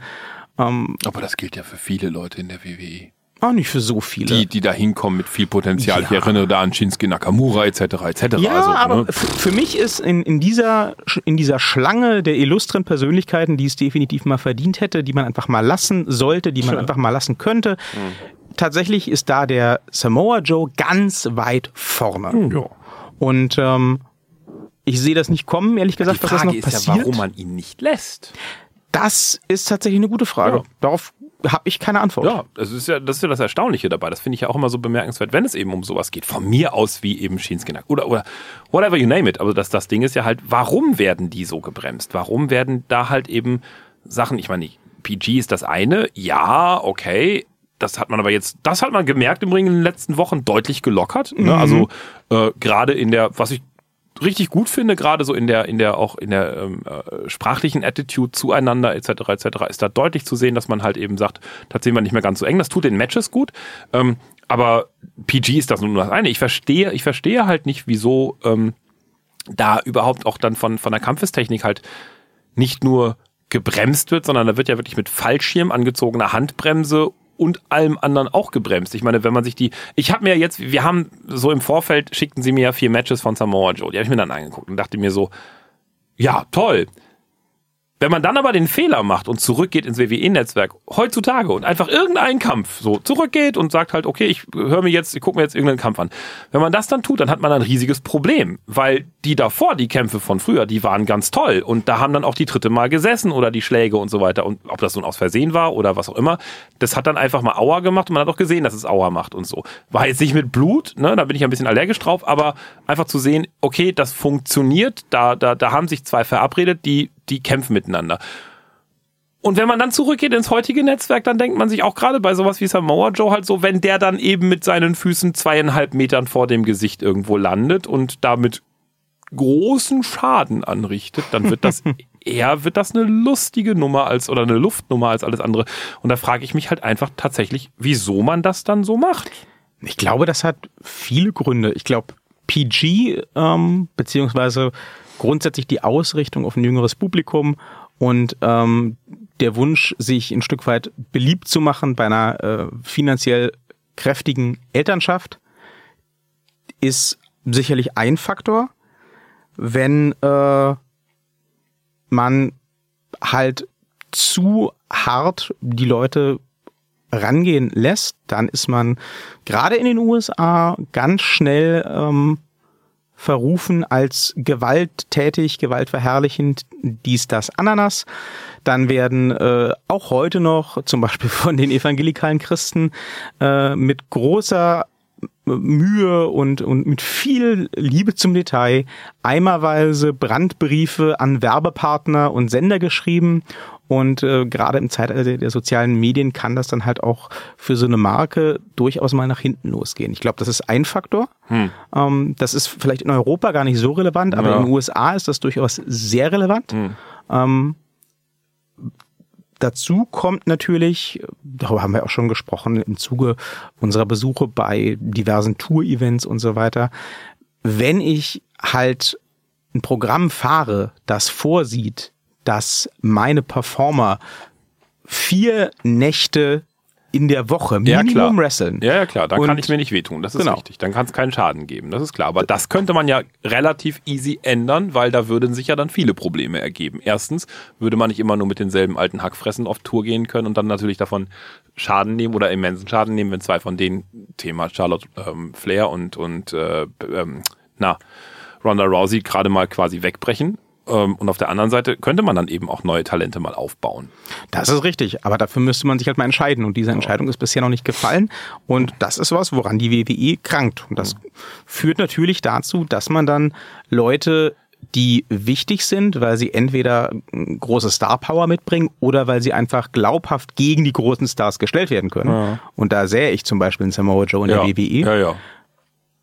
Ähm, Aber das gilt ja für viele Leute in der WWE. auch nicht für so viele. Die, die da hinkommen mit viel Potenzial. Ich Ja. erinnere da an Shinsuke Nakamura etc. etc. Ja, also, aber ne? für mich ist in, in, dieser, in dieser Schlange der illustren Persönlichkeiten, die es definitiv mal verdient hätte, die man einfach mal lassen sollte, die man einfach mal lassen könnte, Mhm. Tatsächlich ist da der Samoa Joe ganz weit vorne. Ja. Und ähm, ich sehe das nicht kommen, ehrlich Die gesagt, was das Frage noch ist passiert. ja, warum man ihn nicht lässt. das ist tatsächlich eine gute Frage. Ja. Darauf habe ich keine Antwort. Ja, das ist ja, das ist ja das Erstaunliche dabei. Das finde ich ja auch immer so bemerkenswert, wenn es eben um sowas geht. Von mir aus wie eben Shinsuke Nakamura oder, oder whatever you name it. Also das, das Ding ist ja halt, warum werden die so gebremst? Warum werden da halt eben Sachen, ich meine, PG ist das eine, ja, okay. Das hat man aber jetzt, das hat man gemerkt im Ring in den letzten Wochen deutlich gelockert. Ne? Also äh, gerade in der, was ich richtig gut finde, gerade so in der, in der auch in der ähm, äh, sprachlichen Attitude zueinander etc. etc. ist da deutlich zu sehen, dass man halt eben sagt, das sehen wir nicht mehr ganz so eng. Das tut den Matches gut, ähm, aber PG ist das nur das eine. Ich verstehe, ich verstehe halt nicht, wieso ähm, da überhaupt auch dann von von der Kampfestechnik halt nicht nur gebremst wird, sondern da wird ja wirklich mit Fallschirm angezogener Handbremse und allem anderen auch gebremst. Ich meine, wenn man sich die, ich habe mir jetzt, wir haben so im Vorfeld schickten sie mir ja vier Matches von Samoa Joe, die habe ich mir dann angeguckt und dachte mir so, ja toll. Wenn man dann aber den Fehler macht und zurückgeht ins WWE-Netzwerk heutzutage und einfach irgendeinen Kampf so zurückgeht und sagt halt, okay, ich höre mir jetzt, ich gucke mir jetzt irgendeinen Kampf an. Wenn man das dann tut, dann hat man ein riesiges Problem, weil die davor, die Kämpfe von früher, die waren ganz toll. Und da haben dann auch die dritte Mal gesessen oder die Schläge und so weiter. Und ob das nun aus Versehen war oder was auch immer, das hat dann einfach mal Aua gemacht und man hat auch gesehen, dass es Aua macht und so. War jetzt nicht mit Blut, ne, da bin ich ein bisschen allergisch drauf, aber einfach zu sehen, okay, das funktioniert, da, da, da haben sich zwei verabredet, die, die kämpfen miteinander. Und wenn man dann zurückgeht ins heutige Netzwerk, dann denkt man sich auch gerade bei sowas wie Samoa Joe halt so, wenn der dann eben mit seinen Füßen zweieinhalb Metern vor dem Gesicht irgendwo landet und damit großen Schaden anrichtet, dann wird das (laughs) eher wird das eine lustige Nummer als oder eine Luftnummer als alles andere. Und da frage ich mich halt einfach tatsächlich, wieso man das dann so macht. Ich glaube, das hat viele Gründe. Ich glaube, PG ähm, beziehungsweise grundsätzlich die Ausrichtung auf ein jüngeres Publikum und ähm, der Wunsch, sich ein Stück weit beliebt zu machen bei einer äh, finanziell kräftigen Elternschaft, ist sicherlich ein Faktor. Wenn äh, man halt zu hart die Leute rangehen lässt, dann ist man gerade in den USA ganz schnell ähm, verrufen als gewalttätig, gewaltverherrlichend, dies, das, Ananas. Dann werden äh, auch heute noch zum Beispiel (laughs) von den evangelikalen Christen äh, mit großer Mühe und, und mit viel Liebe zum Detail eimerweise Brandbriefe an Werbepartner und Sender geschrieben. Und äh, gerade im Zeitalter der sozialen Medien kann das dann halt auch für so eine Marke durchaus mal nach hinten losgehen. Ich glaube, das ist ein Faktor. Hm. Ähm, das ist vielleicht in Europa gar nicht so relevant, aber ja. in den USA ist das durchaus sehr relevant. Hm. Ähm, Dazu kommt natürlich, darüber haben wir auch schon gesprochen, im Zuge unserer Besuche bei diversen Tour-Events und so weiter. Wenn ich halt ein Programm fahre, das vorsieht, dass meine Performer vier Nächte in der Woche Minimum ja, klar. wresteln. Ja, ja, klar. Dann und kann ich mir nicht wehtun. Das ist genau. richtig. Dann kann es keinen Schaden geben. Das ist klar. Aber das könnte man ja relativ easy ändern, weil da würden sich ja dann viele Probleme ergeben. Erstens würde man nicht immer nur mit denselben alten Hackfressen auf Tour gehen können und dann natürlich davon Schaden nehmen oder immensen Schaden nehmen, wenn zwei von denen, Thema Charlotte ähm, Flair und, und äh, ähm, na, Ronda Rousey gerade mal quasi wegbrechen und auf der anderen Seite könnte man dann eben auch neue Talente mal aufbauen. Das ist richtig, aber dafür müsste man sich halt mal entscheiden und diese Entscheidung ist bisher noch nicht gefallen und das ist was, woran die WWE krankt und das führt natürlich dazu, dass man dann Leute die wichtig sind, weil sie entweder große Star-Power mitbringen oder weil sie einfach glaubhaft gegen die großen Stars gestellt werden können. Ja. Und da sähe ich zum Beispiel in Samoa Joe in ja. der WWE ja, ja.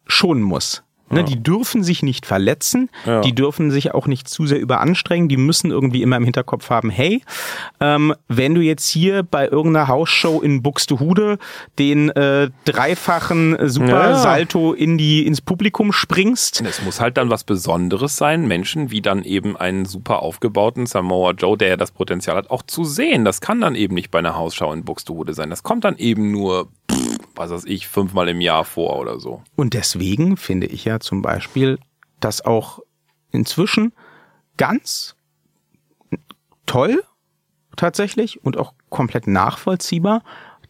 schonen muss. Ne, ja. Die dürfen sich nicht verletzen, ja. die dürfen sich auch nicht zu sehr überanstrengen, die müssen irgendwie immer im Hinterkopf haben, hey, ähm, wenn du jetzt hier bei irgendeiner Hausshow in Buxtehude den äh, dreifachen Super ja. Salto in die, ins Publikum springst. Es muss halt dann was Besonderes sein, Menschen wie dann eben einen super aufgebauten Samoa Joe, der ja das Potenzial hat, auch zu sehen. Das kann dann eben nicht bei einer Hausshow in Buxtehude sein. Das kommt dann eben nur was weiß ich, fünfmal im Jahr vor oder so. Und deswegen finde ich ja zum Beispiel, dass auch inzwischen ganz toll tatsächlich und auch komplett nachvollziehbar,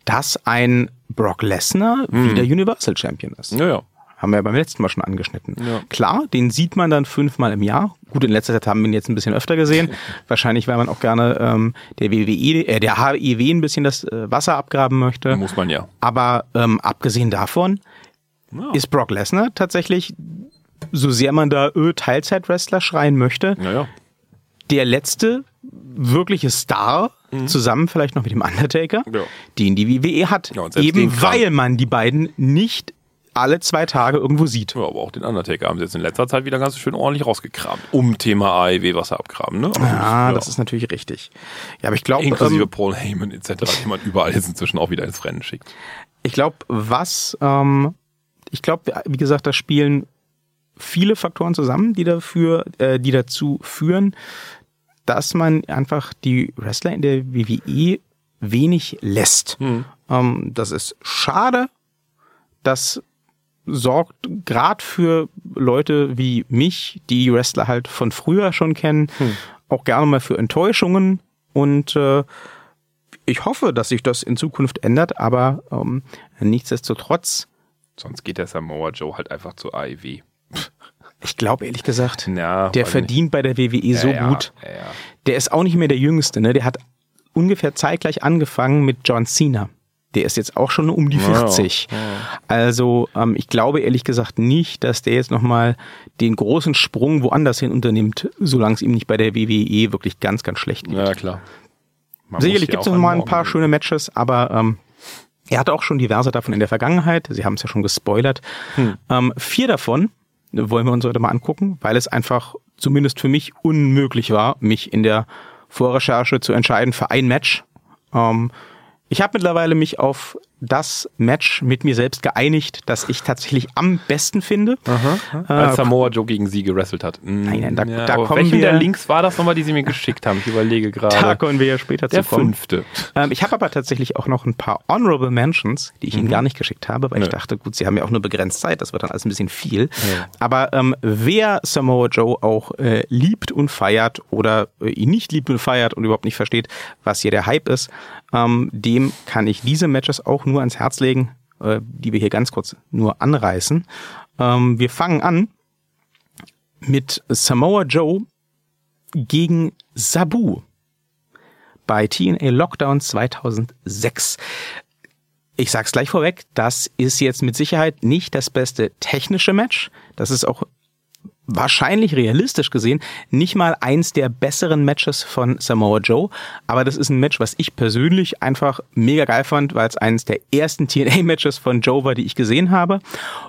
dass ein Brock Lesnar mhm. wieder Universal Champion ist. Ja, ja. Haben wir ja beim letzten Mal schon angeschnitten. Ja. Klar, den sieht man dann fünfmal im Jahr. Gut, in letzter Zeit haben wir ihn jetzt ein bisschen öfter gesehen. (laughs) Wahrscheinlich, weil man auch gerne ähm, der WWE, äh, der HIW ein bisschen das äh, Wasser abgraben möchte. Muss man ja. Aber ähm, abgesehen davon ja. ist Brock Lesnar tatsächlich, so sehr man da öh, Teilzeit-Wrestler schreien möchte, ja, der letzte wirkliche Star mhm. zusammen vielleicht noch mit dem Undertaker, den die WWE hat. Eben weil man die beiden nicht alle zwei Tage irgendwo sieht. Ja, aber auch den Undertaker haben sie jetzt in letzter Zeit wieder ganz schön ordentlich rausgekramt. Um Thema AEW Wasser abgraben, ne? Aber ja, das ist natürlich richtig. Ja, aber ich glaube. Inklusive ähm, Paul Heyman etc., den man überall jetzt inzwischen auch wieder ins Rennen schickt. Ich glaube, was, ähm, ich glaube, wie gesagt, da spielen viele Faktoren zusammen, die dafür, äh, die dazu führen, dass man einfach die Wrestler in der WWE wenig lässt. Hm. Ähm, das ist schade. Das sorgt gerade für Leute wie mich, die Wrestler halt von früher schon kennen, hm. auch gerne mal für Enttäuschungen und äh, ich hoffe, dass sich das in Zukunft ändert, aber ähm, nichtsdestotrotz. Sonst geht der Samoa Joe halt einfach zu AEW. Ich glaube ehrlich gesagt, Ja, der verdient bei der WWE so ja, gut. Ja. Der ist auch nicht mehr der Jüngste, ne? Der hat ungefähr zeitgleich angefangen mit John Cena. Der ist jetzt auch schon um die Ja, 40. Also ähm, ich glaube ehrlich gesagt nicht, dass der jetzt nochmal den großen Sprung woanders hin unternimmt, solange es ihm nicht bei der WWE wirklich ganz, ganz schlecht geht. Ja, klar. Man Sicherlich gibt es auch noch mal an ein paar morgen schöne Matches, aber ähm, er hatte auch schon diverse davon in der Vergangenheit. Sie haben es ja schon gespoilert. Hm. Ähm, vier davon wollen wir uns heute mal angucken, weil es einfach zumindest für mich unmöglich war, mich in der Vorrecherche zu entscheiden für ein Match. Ähm, ich habe mittlerweile mich auf das Match mit mir selbst geeinigt, das ich tatsächlich am besten finde. gehen. Als Samoa Joe gegen sie gewrestelt hat. Mm, Nein, nein, da- da aber kommen welchen wir- der Links war das nochmal, die sie mir geschickt haben? Ich überlege (laughs) Da gerade. können wir ja später Der zu kommen. fünfte. Ähm, ich habe aber tatsächlich auch noch ein paar Honorable Mentions, die ich Ihnen gar nicht geschickt habe, weil ich Nö. dachte, gut, Sie haben ja auch nur begrenzt Zeit, das wird dann alles ein bisschen viel. Aber ähm, wer Samoa Joe auch äh, liebt und feiert oder äh, ihn nicht liebt und feiert und überhaupt nicht versteht, was hier der Hype ist, ähm, dem kann ich diese Matches auch nur ans Herz legen, äh, die wir hier ganz kurz nur anreißen. Ähm, wir fangen an mit Samoa Joe gegen Sabu bei TNA Lockdown 2006. Ich sag's gleich vorweg, das ist jetzt mit Sicherheit nicht das beste technische Match. Das ist auch wahrscheinlich realistisch gesehen nicht mal eins der besseren Matches von Samoa Joe, aber das ist ein Match, was ich persönlich einfach mega geil fand, weil es eines der ersten TNA-Matches von Joe war, die ich gesehen habe.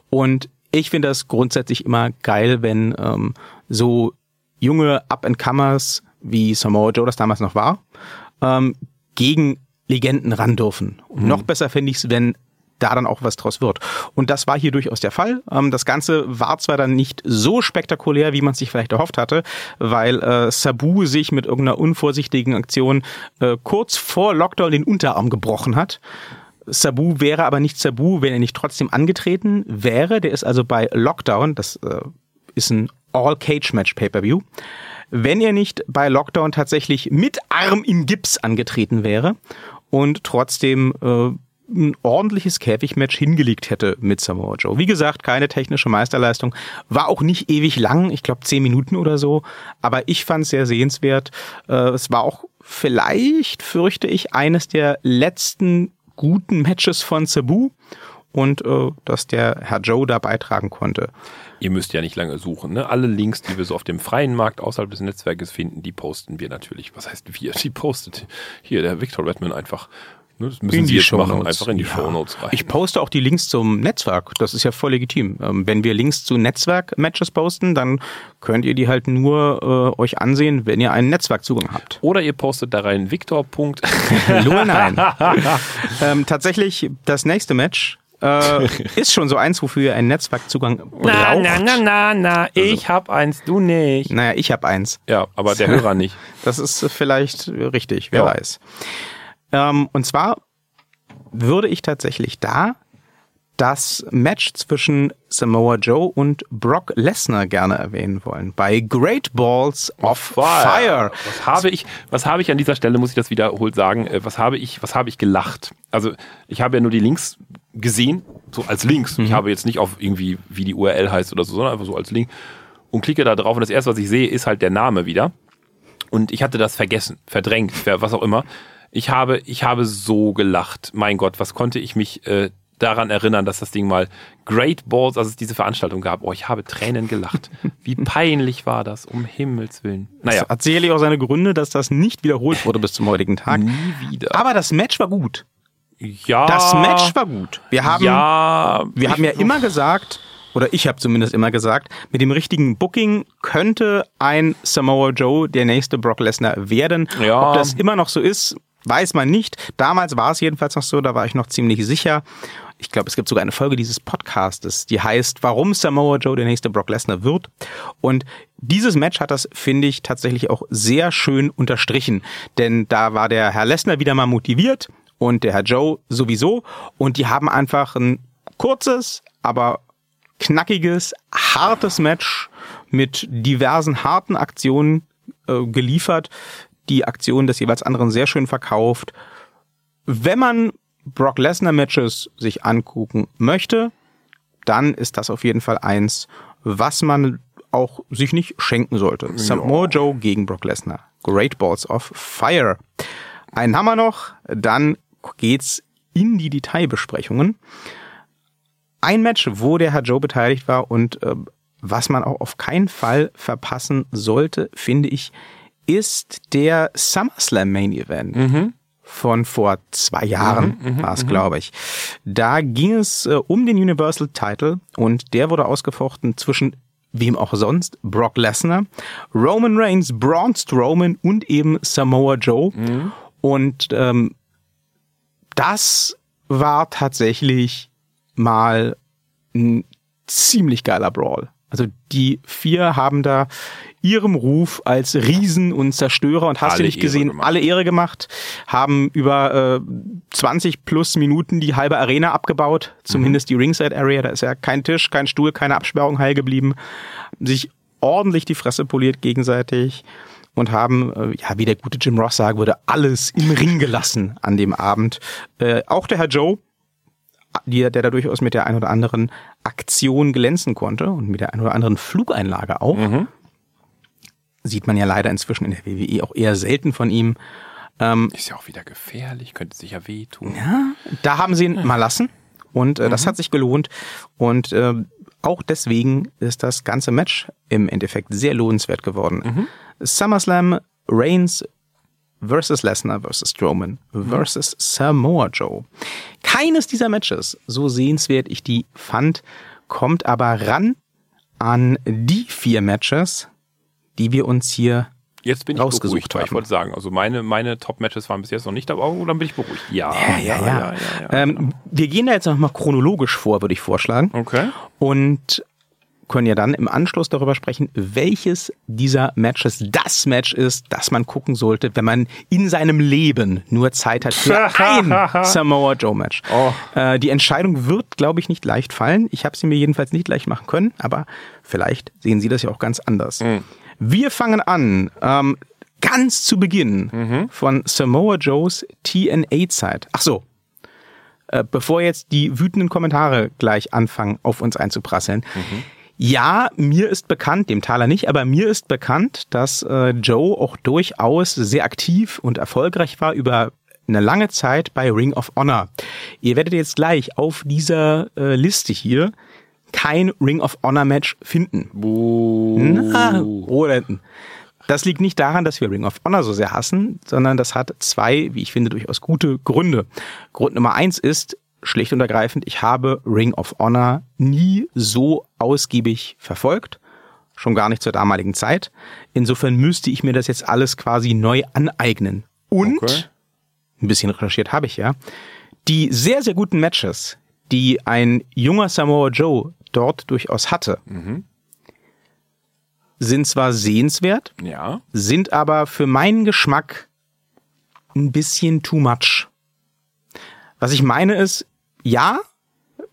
Und ich finde das grundsätzlich immer geil, wenn ähm, so junge Up-and-Comers, wie Samoa Joe das damals noch war, ähm, gegen Legenden ran dürfen. Und noch besser finde ich es, wenn da dann auch was draus wird. Und das war hier durchaus der Fall. Ähm, das Ganze war zwar dann nicht so spektakulär, wie man sich vielleicht erhofft hatte, weil äh, Sabu sich mit irgendeiner unvorsichtigen Aktion äh, kurz vor Lockdown den Unterarm gebrochen hat. Sabu wäre aber nicht Sabu, wenn er nicht trotzdem angetreten wäre. Der ist also bei Lockdown, das äh, ist ein All-Cage-Match Pay-Per-View, wenn er nicht bei Lockdown tatsächlich mit Arm in Gips angetreten wäre und trotzdem äh, ein ordentliches Käfigmatch hingelegt hätte mit Samoa Joe. Wie gesagt, keine technische Meisterleistung, war auch nicht ewig lang, ich glaube zehn Minuten oder so, aber ich fand es sehr sehenswert. Äh, es war auch vielleicht, fürchte ich, eines der letzten guten Matches von Sabu und äh, dass der Herr Joe da beitragen konnte. Ihr müsst ja nicht lange suchen. Ne? Alle Links, die wir so auf dem freien Markt außerhalb des Netzwerkes finden, die posten wir natürlich. Was heißt wir? Die postet hier der Victor Redman einfach. Ne? Das müssen Sie jetzt machen. Einfach in die Ja. Shownotes rein. Ich poste auch die Links zum Netzwerk. Das ist ja voll legitim. Ähm, wenn wir Links zu Netzwerk-Matches posten, dann könnt ihr die halt nur äh, euch ansehen, wenn ihr einen Netzwerkzugang habt. Oder ihr postet da rein Victor. (laughs) Nein. (laughs) ähm, tatsächlich, das nächste Match äh, ist schon so eins, wofür ihr einen Netzwerkzugang braucht. na, na, na, na, na, ich hab eins, du nicht. Naja, ich habe eins. Ja, aber der Hörer nicht. (laughs) Das ist vielleicht richtig, wer Ja. weiß. Ähm, und zwar würde ich tatsächlich da das Match zwischen Samoa Joe und Brock Lesnar gerne erwähnen wollen. Bei Great Balls of Fire. Was habe ich, was habe ich an dieser Stelle, muss ich das wiederholt sagen, äh, was habe ich, was habe ich gelacht? Also, ich habe ja nur die Links gesehen, so als Links. Mhm. Ich habe jetzt nicht auf irgendwie, wie die URL heißt oder so, sondern einfach so als Link und klicke da drauf und das erste, was ich sehe, ist halt der Name wieder. Und ich hatte das vergessen, verdrängt, was auch immer. Ich habe, ich habe so gelacht. Mein Gott, was konnte ich mich äh, daran erinnern, dass das Ding mal Great Balls, als es diese Veranstaltung gab. Oh, ich habe Tränen gelacht. Wie (laughs) peinlich war das, um Himmels Willen. Naja, Das hat sicherlich auch seine Gründe, dass das nicht wiederholt wurde bis zum heutigen Tag. nie wieder. Aber das Match war gut. ja, Das Match war gut. Wir haben, ja, wir haben ja immer gesagt, oder ich habe zumindest immer gesagt, mit dem richtigen Booking könnte ein Samoa Joe der nächste Brock Lesnar werden. Ja. Ob das immer noch so ist, weiß man nicht. Damals war es jedenfalls noch so, da war ich noch ziemlich sicher. Ich glaube, es gibt sogar eine Folge dieses Podcastes, die heißt, warum Samoa Joe der nächste Brock Lesnar wird. Und dieses Match hat das, finde ich, tatsächlich auch sehr schön unterstrichen. Denn da war der Herr Lesnar wieder mal motiviert und der Herr Joe sowieso. Und die haben einfach ein kurzes, aber knackiges, hartes Match mit diversen harten Aktionen äh, geliefert. Die Aktionen des jeweils anderen sehr schön verkauft. Wenn man Brock Lesnar Matches sich angucken möchte, dann ist das auf jeden Fall eins, was man auch sich nicht schenken sollte. Samoa Joe gegen Brock Lesnar. Great Balls of Fire. Einen haben wir noch, dann geht's in die Detailbesprechungen. Ein Match, wo der Herr Joe beteiligt war und äh, was man auch auf keinen Fall verpassen sollte, finde ich, ist der SummerSlam Main Event. Mhm. Von vor zwei Jahren war es, glaube ich. Da ging es äh, um den Universal Title und der wurde ausgefochten zwischen wem auch sonst, Brock Lesnar, Roman Reigns, Braun Strowman und eben Samoa Joe. Und ähm, das war tatsächlich mal ein ziemlich geiler Brawl. Also die vier haben da ihrem Ruf als Riesen und Zerstörer und hast du nicht gesehen, gemacht. alle Ehre gemacht, haben über äh, 20 plus Minuten die halbe Arena abgebaut, zumindest die Ringside Area, da ist ja kein Tisch, kein Stuhl, keine Absperrung heil geblieben, sich ordentlich die Fresse poliert gegenseitig und haben, äh, ja, wie der gute Jim Ross sagen würde, alles im Ring gelassen an dem Abend. Äh, auch der Herr Joe, die, der da durchaus mit der ein oder anderen Aktion glänzen konnte und mit der ein oder anderen Flugeinlage auch. Sieht man ja leider inzwischen in der WWE auch eher selten von ihm. Ähm, Ist ja auch wieder gefährlich, könnte sich ja wehtun. ja, da haben sie ihn mal lassen und äh, das hat sich gelohnt und äh, auch deswegen ist das ganze Match im Endeffekt sehr lohnenswert geworden. SummerSlam Reigns versus Lesnar versus Strowman versus Samoa Joe. Keines dieser Matches, so sehenswert ich die fand, kommt aber ran an die vier Matches, die wir uns hier Jetzt bin ich beruhigt, weil ich haben. wollte sagen, also meine, meine Top-Matches waren bis jetzt noch nicht dabei, aber dann bin ich beruhigt. Ja, ja, ja. Ähm, wir gehen da jetzt nochmal chronologisch vor, würde ich vorschlagen. Okay. Und können ja dann im Anschluss darüber sprechen, welches dieser Matches das Match ist, das man gucken sollte, wenn man in seinem Leben nur Zeit hat für (laughs) ein Samoa Joe Match. Oh. Äh, die Entscheidung wird, glaube ich, nicht leicht fallen. Ich habe sie mir jedenfalls nicht leicht machen können, aber vielleicht sehen Sie das ja auch ganz anders. Wir fangen an. Ähm, ganz zu Beginn von Samoa Joes TNA-Zeit. Ach so, äh, bevor jetzt die wütenden Kommentare gleich anfangen, auf uns einzuprasseln. Ja, mir ist bekannt, dem Taler nicht, aber mir ist bekannt, dass äh, Joe auch durchaus sehr aktiv und erfolgreich war über eine lange Zeit bei Ring of Honor. Ihr werdet jetzt gleich auf dieser äh, Liste hier kein Ring of Honor Match finden. Na, das liegt nicht daran, dass wir Ring of Honor so sehr hassen, sondern das hat zwei, wie ich finde, durchaus gute Gründe. Grund Nummer eins ist, schlicht und ergreifend, ich habe Ring of Honor nie so ausgiebig verfolgt. Schon gar nicht zur damaligen Zeit. Insofern müsste ich mir das jetzt alles quasi neu aneignen. Und, Okay. ein bisschen recherchiert habe ich ja, die sehr, sehr guten Matches, die ein junger Samoa Joe dort durchaus hatte, sind zwar sehenswert, Ja. sind aber für meinen Geschmack ein bisschen too much. Was ich meine ist, ja,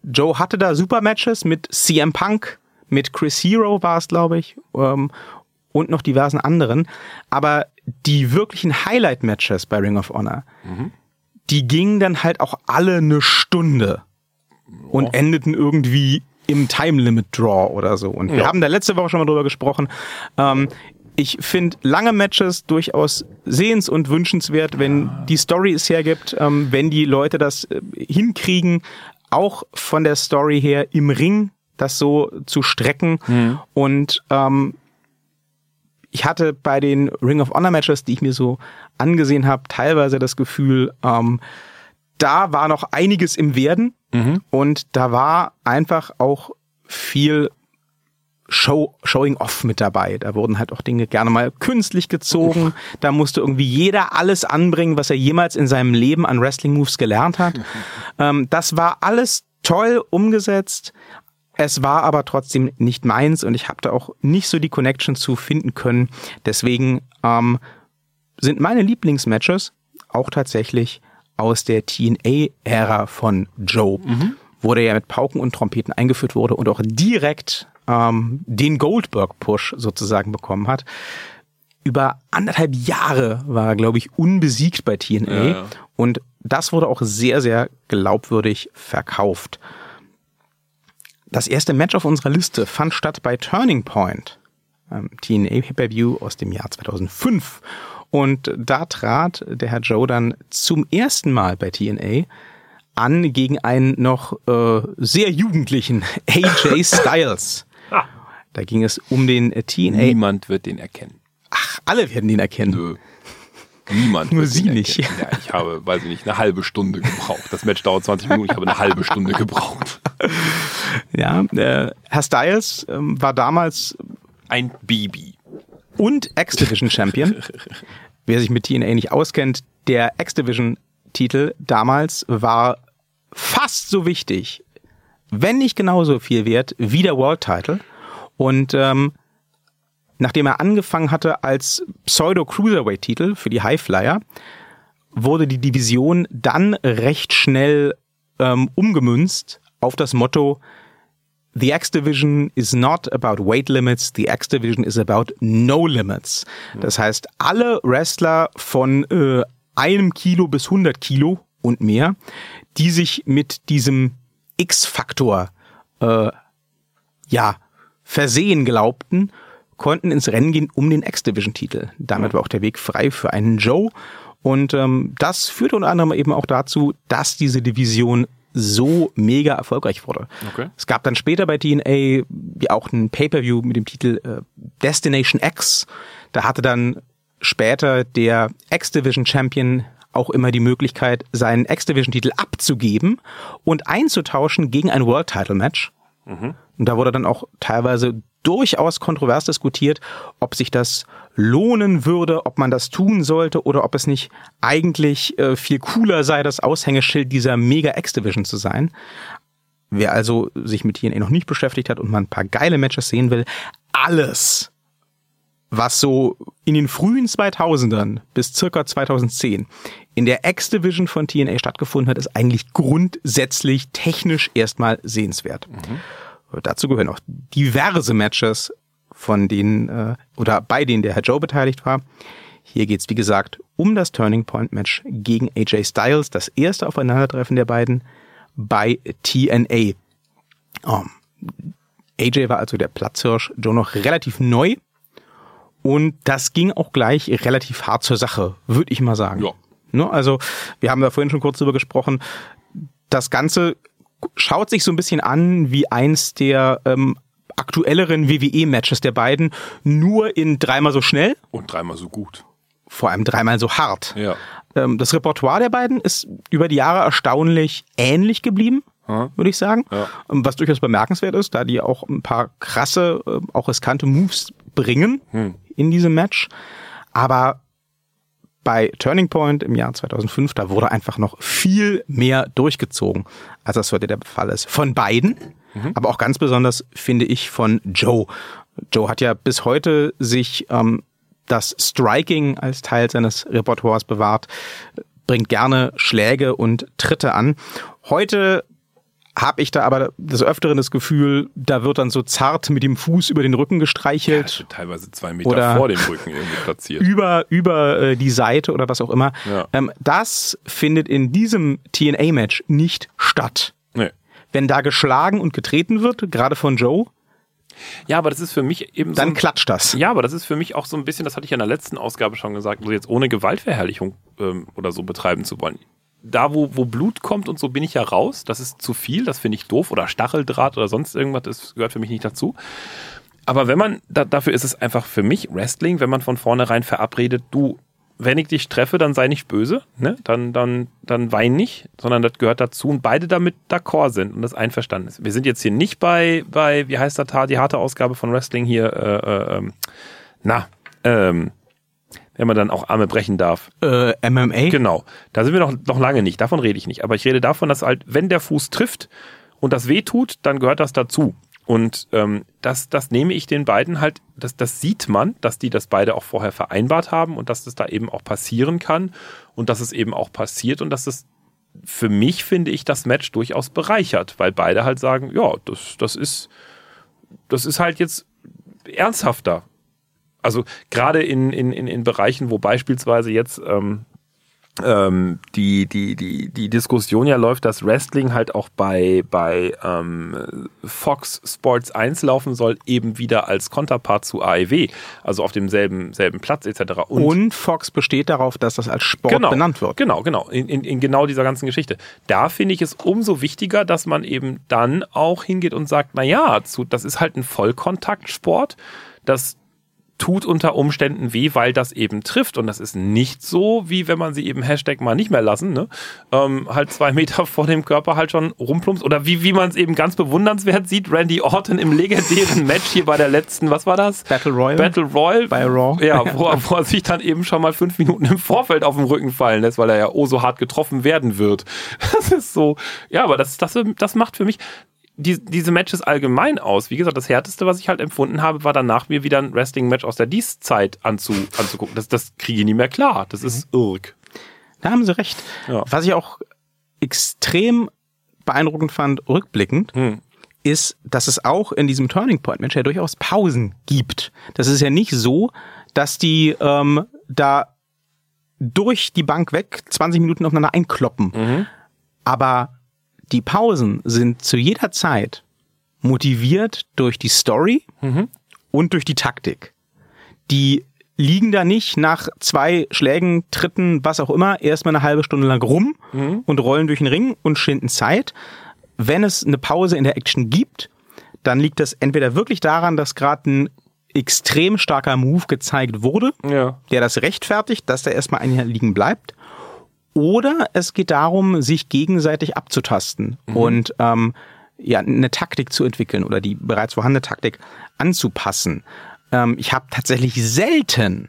Joe hatte da super Matches mit CM Punk, mit Chris Hero war es, glaube ich, ähm, und noch diversen anderen. Aber die wirklichen Highlight-Matches bei Ring of Honor, die gingen dann halt auch alle eine Stunde und endeten irgendwie im Time Limit Draw oder so. Und wir Ja. haben da letzte Woche schon mal drüber gesprochen. Ähm, ich finde lange Matches durchaus sehens- und wünschenswert, wenn die Story es hergibt, ähm, wenn die Leute das äh, hinkriegen, auch von der Story her im Ring das so zu strecken. Und ähm, ich hatte bei den Ring of Honor Matches, die ich mir so angesehen habe, teilweise das Gefühl, ähm, da war noch einiges im Werden und da war einfach auch viel Show, Showing Off mit dabei. Da wurden halt auch Dinge gerne mal künstlich gezogen. Da musste irgendwie jeder alles anbringen, was er jemals in seinem Leben an Wrestling Moves gelernt hat. (laughs) ähm, das war alles toll umgesetzt. Es war aber trotzdem nicht meins und ich habe da auch nicht so die Connection zu finden können. Deswegen ähm, sind meine Lieblingsmatches auch tatsächlich aus der TNA-Ära von Joe, wo der ja mit Pauken und Trompeten eingeführt wurde und auch direkt ähm, den Goldberg-Push sozusagen bekommen hat. Über anderthalb Jahre war er, glaube ich, unbesiegt bei TNA Ja, ja. und das wurde auch sehr, sehr glaubwürdig verkauft. Das erste Match auf unserer Liste fand statt bei Turning Point ähm, TNA Pay-Per-View aus dem Jahr 2005. Und da trat der Herr Joe dann zum ersten Mal bei TNA an gegen einen noch äh, sehr jugendlichen (laughs) AJ Styles. Da ging es um den TNA. Niemand wird den erkennen. Ach, alle werden den erkennen. Nö. Niemand. Nur Sie nicht. Ja, ich habe, weiß ich nicht, eine halbe Stunde gebraucht. Das Match dauert 20 Minuten, ich habe eine halbe Stunde gebraucht. (laughs) Ja, äh, Herr Styles ähm, war damals Ein Baby. und X-Division Champion. (laughs) Wer sich mit TNA nicht auskennt, der X-Division-Titel damals war fast so wichtig, wenn nicht genauso viel wert wie der World-Title. Und ähm, nachdem er angefangen hatte als Pseudo-Cruiserweight-Titel für die Highflyer, wurde die Division dann recht schnell ähm, umgemünzt auf das Motto The X Division is not about weight limits, the X Division is about no limits. Das heißt, alle Wrestler von äh, einem Kilo bis 100 Kilo und mehr, die sich mit diesem X-Faktor äh, ja versehen glaubten, konnten ins Rennen gehen um den X-Division-Titel. Damit war auch der Weg frei für einen Joe. Und ähm, das führte unter anderem eben auch dazu, dass diese Division so mega erfolgreich wurde. Okay. Es gab dann später bei TNA auch ein Pay-per-View mit dem Titel äh, Destination X. Da hatte dann später der X-Division Champion auch immer die Möglichkeit, seinen X-Division-Titel abzugeben und einzutauschen gegen ein World-Title-Match. Und da wurde dann auch teilweise durchaus kontrovers diskutiert, ob sich das lohnen würde, ob man das tun sollte oder ob es nicht eigentlich äh, viel cooler sei, das Aushängeschild dieser Mega X-Division zu sein. Wer also sich mit TNA noch nicht beschäftigt hat und mal ein paar geile Matches sehen will, alles, was so in den frühen 2000ern bis circa 2010 in der X-Division von TNA stattgefunden hat, ist eigentlich grundsätzlich technisch erstmal sehenswert. Dazu gehören auch diverse Matches, von denen äh, oder bei denen der Herr Joe beteiligt war. Hier geht's wie gesagt, um das Turning Point Match gegen AJ Styles, das erste Aufeinandertreffen der beiden bei TNA. Ähm, AJ war also der Platzhirsch, Joe noch relativ neu. Und das ging auch gleich relativ hart zur Sache, würde ich mal sagen. Ja. Ne, also, wir haben da vorhin schon kurz drüber gesprochen. Das Ganze schaut sich so ein bisschen an wie eins der ähm, aktuelleren WWE-Matches der beiden, nur in dreimal so schnell, Und dreimal so gut. vor allem dreimal so hart. Ja. Ähm, das Repertoire der beiden ist über die Jahre erstaunlich ähnlich geblieben, Hm. würde ich sagen. Ja. Ähm, Was durchaus bemerkenswert ist, da die auch ein paar krasse, äh, auch riskante Moves bringen Hm. in diesem Match. Aber bei Turning Point im Jahr 2005, da wurde einfach noch viel mehr durchgezogen, als das heute der Fall ist. Von beiden, aber auch ganz besonders finde ich von Joe. Joe hat ja bis heute sich ähm, das Striking als Teil seines Repertoires bewahrt, bringt gerne Schläge und Tritte an. Heute habe ich da aber des Öfteren das Gefühl, da wird dann so zart mit dem Fuß über den Rücken gestreichelt Teilweise zwei Meter Oder- vor dem Rücken irgendwie platziert. (laughs) über, über äh, die Seite oder was auch immer. Ja. Ähm, das findet in diesem TNA-Match nicht statt. Nee. Wenn da geschlagen und getreten wird, gerade von Joe, Ja, aber das ist für mich eben so. dann ein- klatscht das. Ja, aber das ist für mich auch so ein bisschen, das hatte ich in der letzten Ausgabe schon gesagt, so jetzt ohne Gewaltverherrlichung ähm, oder so betreiben zu wollen. Da, wo, wo Blut kommt und so bin ich ja raus. Das ist zu viel, das finde ich doof. Oder Stacheldraht oder sonst irgendwas, das gehört für mich nicht dazu. Aber wenn man, da, dafür ist es einfach für mich Wrestling, wenn man von vornherein verabredet, du, wenn ich dich treffe, dann sei nicht böse, ne? Dann, dann, dann wein nicht, sondern das gehört dazu und beide damit d'accord sind und das einverstanden ist. Wir sind jetzt hier nicht bei, bei, wie heißt das, die harte Ausgabe von Wrestling hier, äh, äh, ähm, na, ähm, wenn man dann auch Arme brechen darf. Äh, MMA, Genau. Da sind wir noch, noch lange nicht. Davon rede ich nicht. Aber ich rede davon, dass halt, wenn der Fuß trifft und das weh tut, dann gehört das dazu. Und ähm, das, das nehme ich den beiden halt, das, das sieht man, dass die das beide auch vorher vereinbart haben und dass das da eben auch passieren kann und dass es eben auch passiert und dass es für mich, finde ich, das Match durchaus bereichert, weil beide halt sagen, ja, das, das ist, das ist halt jetzt ernsthafter. Also gerade in, in, in, in Bereichen, wo beispielsweise jetzt ähm, ähm, die, die, die, die Diskussion ja läuft, dass Wrestling halt auch bei, bei ähm, Fox Sports 1 laufen soll, eben wieder als Konterpart zu AEW, also auf demselben selben Platz etc. Und, Und Fox besteht darauf, dass das als Sport genau, benannt wird. Genau, genau, in, in, in genau dieser ganzen Geschichte. Da finde ich es umso wichtiger, dass man eben dann auch hingeht und sagt, na ja, das ist halt ein Vollkontaktsport, das tut unter Umständen weh, weil das eben trifft. Und das ist nicht so, wie wenn man sie eben Hashtag mal nicht mehr lassen, ne? Ähm, halt zwei Meter (laughs) vor dem Körper halt schon rumplumpst. Oder wie, wie man es eben ganz bewundernswert sieht, Randy Orton im legendären (laughs) Match hier bei der letzten, was war das? Battle Royal. Battle Royal. Bei Raw. Ja, (laughs) wo, wo er sich dann eben schon mal fünf Minuten im Vorfeld auf den Rücken fallen lässt, weil er ja oh so hart getroffen werden wird. Das ist so, ja, aber das, das, das macht für mich, die, diese Matches allgemein aus. Wie gesagt, das härteste, was ich halt empfunden habe, war danach mir wieder ein Wrestling-Match aus der Dies-Zeit anzu, anzugucken. Das, das kriege ich nicht mehr klar. Das ist mhm. irg. Da haben Sie recht. Ja. Was ich auch extrem beeindruckend fand, rückblickend, hm. ist, dass es auch in diesem Turning Point Match ja durchaus Pausen gibt. Das ist ja nicht so, dass die ähm, da durch die Bank weg 20 Minuten aufeinander einkloppen. Mhm. Aber die Pausen sind zu jeder Zeit motiviert durch die Story mhm. und durch die Taktik. Die liegen da nicht nach zwei Schlägen, Tritten, was auch immer, erstmal eine halbe Stunde lang rum mhm. und rollen durch den Ring und schinden Zeit. Wenn es eine Pause in der Action gibt, dann liegt das entweder wirklich daran, dass gerade ein extrem starker Move gezeigt wurde, ja. der das rechtfertigt, dass der erstmal ein liegen bleibt. Oder es geht darum, sich gegenseitig abzutasten mhm. und ähm, ja, eine Taktik zu entwickeln oder die bereits vorhandene Taktik anzupassen. Ähm, ich habe tatsächlich selten,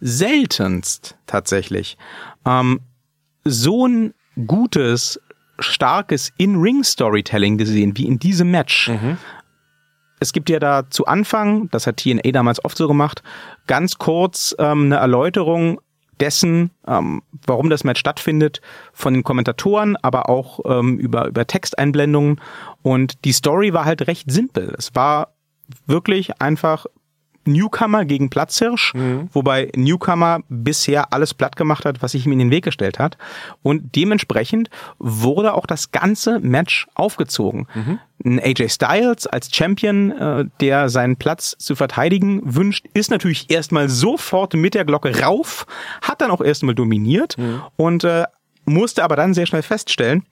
seltenst tatsächlich, ähm, so ein gutes, starkes In-Ring-Storytelling gesehen wie in diesem Match. Mhm. Es gibt ja da zu Anfang, das hat TNA damals oft so gemacht, ganz kurz ähm, eine Erläuterung, dessen, ähm, warum das Match stattfindet, von den Kommentatoren, aber auch ähm, über, über Texteinblendungen. Und die Story war halt recht simpel. Es war wirklich einfach Newcomer gegen Platzhirsch, mhm. wobei Newcomer bisher alles platt gemacht hat, was sich ihm in den Weg gestellt hat. Und dementsprechend wurde auch das ganze Match aufgezogen. Mhm. Ein AJ Styles als Champion, äh, der seinen Platz zu verteidigen wünscht, ist natürlich erstmal sofort mit der Glocke rauf, hat dann auch erstmal dominiert mhm. und äh, musste aber dann sehr schnell feststellen,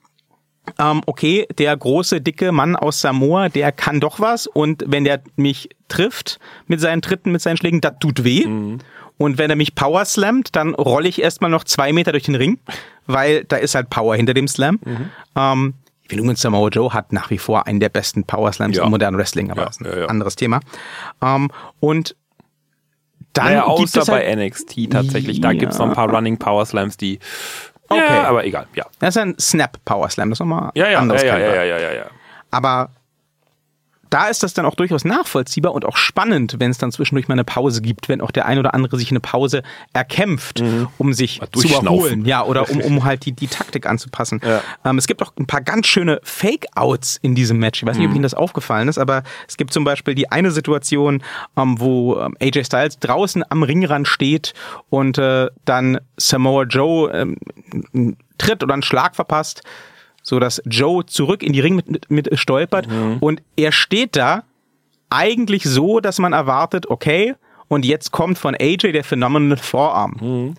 ähm, okay, der große, dicke Mann aus Samoa, der kann doch was und wenn der mich trifft mit seinen Tritten, mit seinen Schlägen, das tut weh. Mhm. Und wenn er mich power slammt, dann rolle ich erstmal noch zwei Meter durch den Ring, weil da ist halt Power hinter dem Slam. Mhm. Ähm, ich finde übrigens, Samoa Joe hat nach wie vor einen der besten Power Slams ja. im modernen Wrestling, aber ja, das ist ein ja, anderes Thema. Ähm, und dann naja, außer halt, bei NXT tatsächlich. Da gibt's noch ein paar Running Power Slams, die Okay. Ja, aber egal, ja. Das ist ein Snap Power Slam, das ist nochmal ja, ja, anderes ja, ja, ja, ja, ja, ja. Aber da ist das dann auch durchaus nachvollziehbar und auch spannend, wenn es dann zwischendurch mal eine Pause gibt, wenn auch der ein oder andere sich eine Pause erkämpft, mhm. um sich zu erholen, ja, oder um, um (laughs) halt die, die Taktik anzupassen. Ja. Ähm, es gibt auch ein paar ganz schöne Fake-Outs in diesem Match. Ich weiß nicht, ob mhm. Ihnen das aufgefallen ist, aber es gibt zum Beispiel die eine Situation, ähm, wo ähm, AJ Styles draußen am Ringrand steht und äh, dann Samoa Joe ähm, einen Tritt oder einen Schlag verpasst so dass Joe zurück in die Ring mit, mit, stolpert mhm. und er steht da eigentlich so, dass man erwartet, okay, und jetzt kommt von AJ der Phenomenal Forearm. Mhm.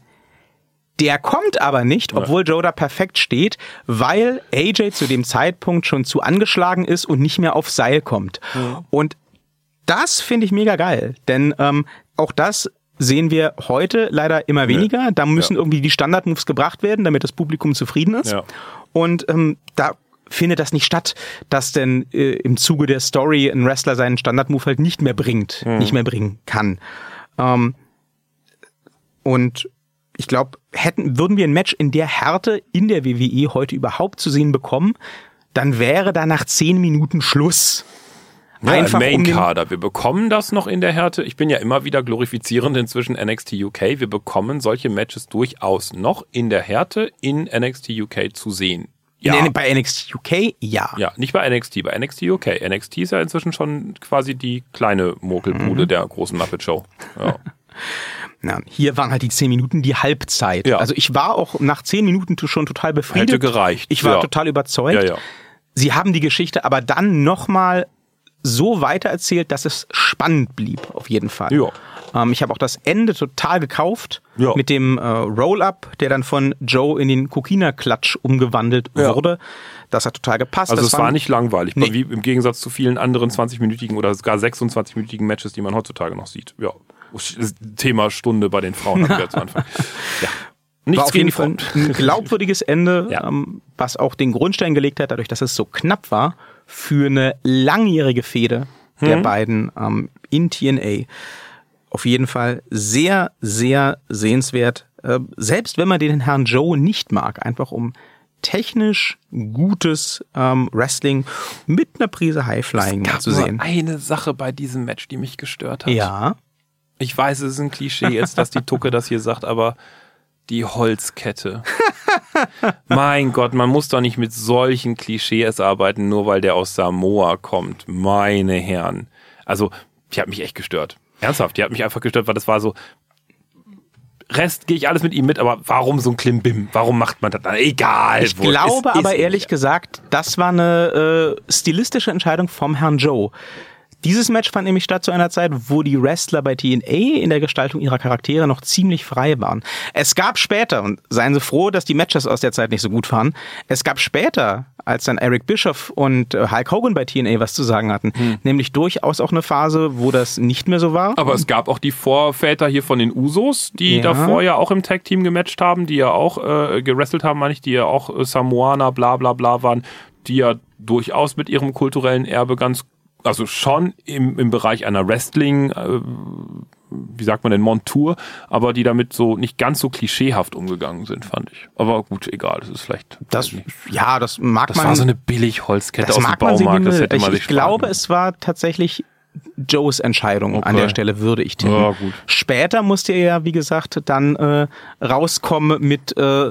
Der kommt aber nicht, obwohl Joe da perfekt steht, weil AJ zu dem Zeitpunkt schon zu angeschlagen ist und nicht mehr auf Seil kommt. Mhm. Und das finde ich mega geil, denn ähm, auch das sehen wir heute leider immer weniger. Da müssen ja. irgendwie die Standardmoves gebracht werden, damit das Publikum zufrieden ist. Ja. Und ähm, da findet das nicht statt, dass denn äh, im Zuge der Story ein Wrestler seinen Standardmove halt nicht mehr bringt, mhm. nicht mehr bringen kann. Ähm, und ich glaube, hätten, würden wir ein Match in der Härte in der WWE heute überhaupt zu sehen bekommen, dann wäre da nach zehn Minuten Schluss. Ja, Einfach Main-Kader. Um wir bekommen das noch in der Härte. Ich bin ja immer wieder glorifizierend inzwischen NXT UK. Wir bekommen solche Matches durchaus noch in der Härte in NXT UK zu sehen. Ja. Nee, bei NXT UK ja. Ja, nicht bei NXT, bei NXT UK. NXT ist ja inzwischen schon quasi die kleine Mokelbude mhm. der großen Muppet Show. Ja. (laughs) Ja, hier waren halt die zehn Minuten die Halbzeit. Ja. Also ich war auch nach zehn Minuten schon total befriedigt. Hätte gereicht. Ich war Ja. total überzeugt. Ja, ja. Sie haben die Geschichte aber dann nochmal so weitererzählt, dass es spannend blieb, auf jeden Fall. Ja. Ähm, ich habe auch das Ende total gekauft Ja. mit dem äh, Roll-Up, der dann von Joe in den Kokina-Klatsch umgewandelt Ja. wurde. Das hat total gepasst. Also das es war nicht langweilig, Nee. wie im Gegensatz zu vielen anderen 20-minütigen oder sogar 26-minütigen Matches, die man heutzutage noch sieht. Ja, Thema Stunde bei den Frauen hatten wir zu Anfang. (laughs) Ja. Nichts war auf jeden Fall ein glaubwürdiges Ende, (laughs) Ja. ähm, was auch den Grundstein gelegt hat, dadurch, dass es so knapp war, für eine langjährige Fehde Hm. der beiden ähm, in TNA. Auf jeden Fall sehr, sehr sehenswert. Äh, selbst wenn man den Herrn Joe nicht mag, einfach um technisch gutes ähm, Wrestling mit einer Prise Highflying zu nur sehen. eine Sache bei diesem Match, die mich gestört hat. Ja, Ich weiß, es ist ein Klischee jetzt, dass die Tucke das hier sagt, aber die Holzkette. (laughs) mein Gott, man muss doch nicht mit solchen Klischees arbeiten, nur weil der aus Samoa kommt. Meine Herren. Also, die hat mich echt gestört. Ernsthaft, die hat mich einfach gestört, weil das war so. Rest gehe ich alles mit ihm mit, aber warum so ein Klimbim? Warum macht man das dann? Egal. Ich wurscht. glaube Ist- aber ist ehrlich nicht. gesagt, das war eine äh, stilistische Entscheidung vom Herrn Joe. Dieses Match fand nämlich statt zu einer Zeit, wo die Wrestler bei TNA in der Gestaltung ihrer Charaktere noch ziemlich frei waren. Es gab später, und seien Sie froh, dass die Matches aus der Zeit nicht so gut waren, es gab später, als dann Eric Bischoff und äh, Hulk Hogan bei TNA was zu sagen hatten, nämlich durchaus auch eine Phase, wo das nicht mehr so war. Aber es gab auch die Vorväter hier von den Usos, die Ja. davor ja auch im Tag-Team gematcht haben, die ja auch äh, gewrestelt haben, meine ich, die ja auch äh, Samoaner, bla bla bla waren, die ja durchaus mit ihrem kulturellen Erbe ganz, also schon im, im Bereich einer Wrestling, äh, wie sagt man denn, Montur, aber die damit so nicht ganz so klischeehaft umgegangen sind, fand ich. Aber gut, egal, das ist vielleicht. das, ja, das mag das man. war so eine Billig-Holzkette das aus dem man Baumarkt, man das hätte man ich, sich ich glaube, sparen es war tatsächlich Joes Entscheidung an Okay. der Stelle, würde ich tippen. Ja, gut. Später musste er ja, wie gesagt, dann äh, rauskommen mit äh,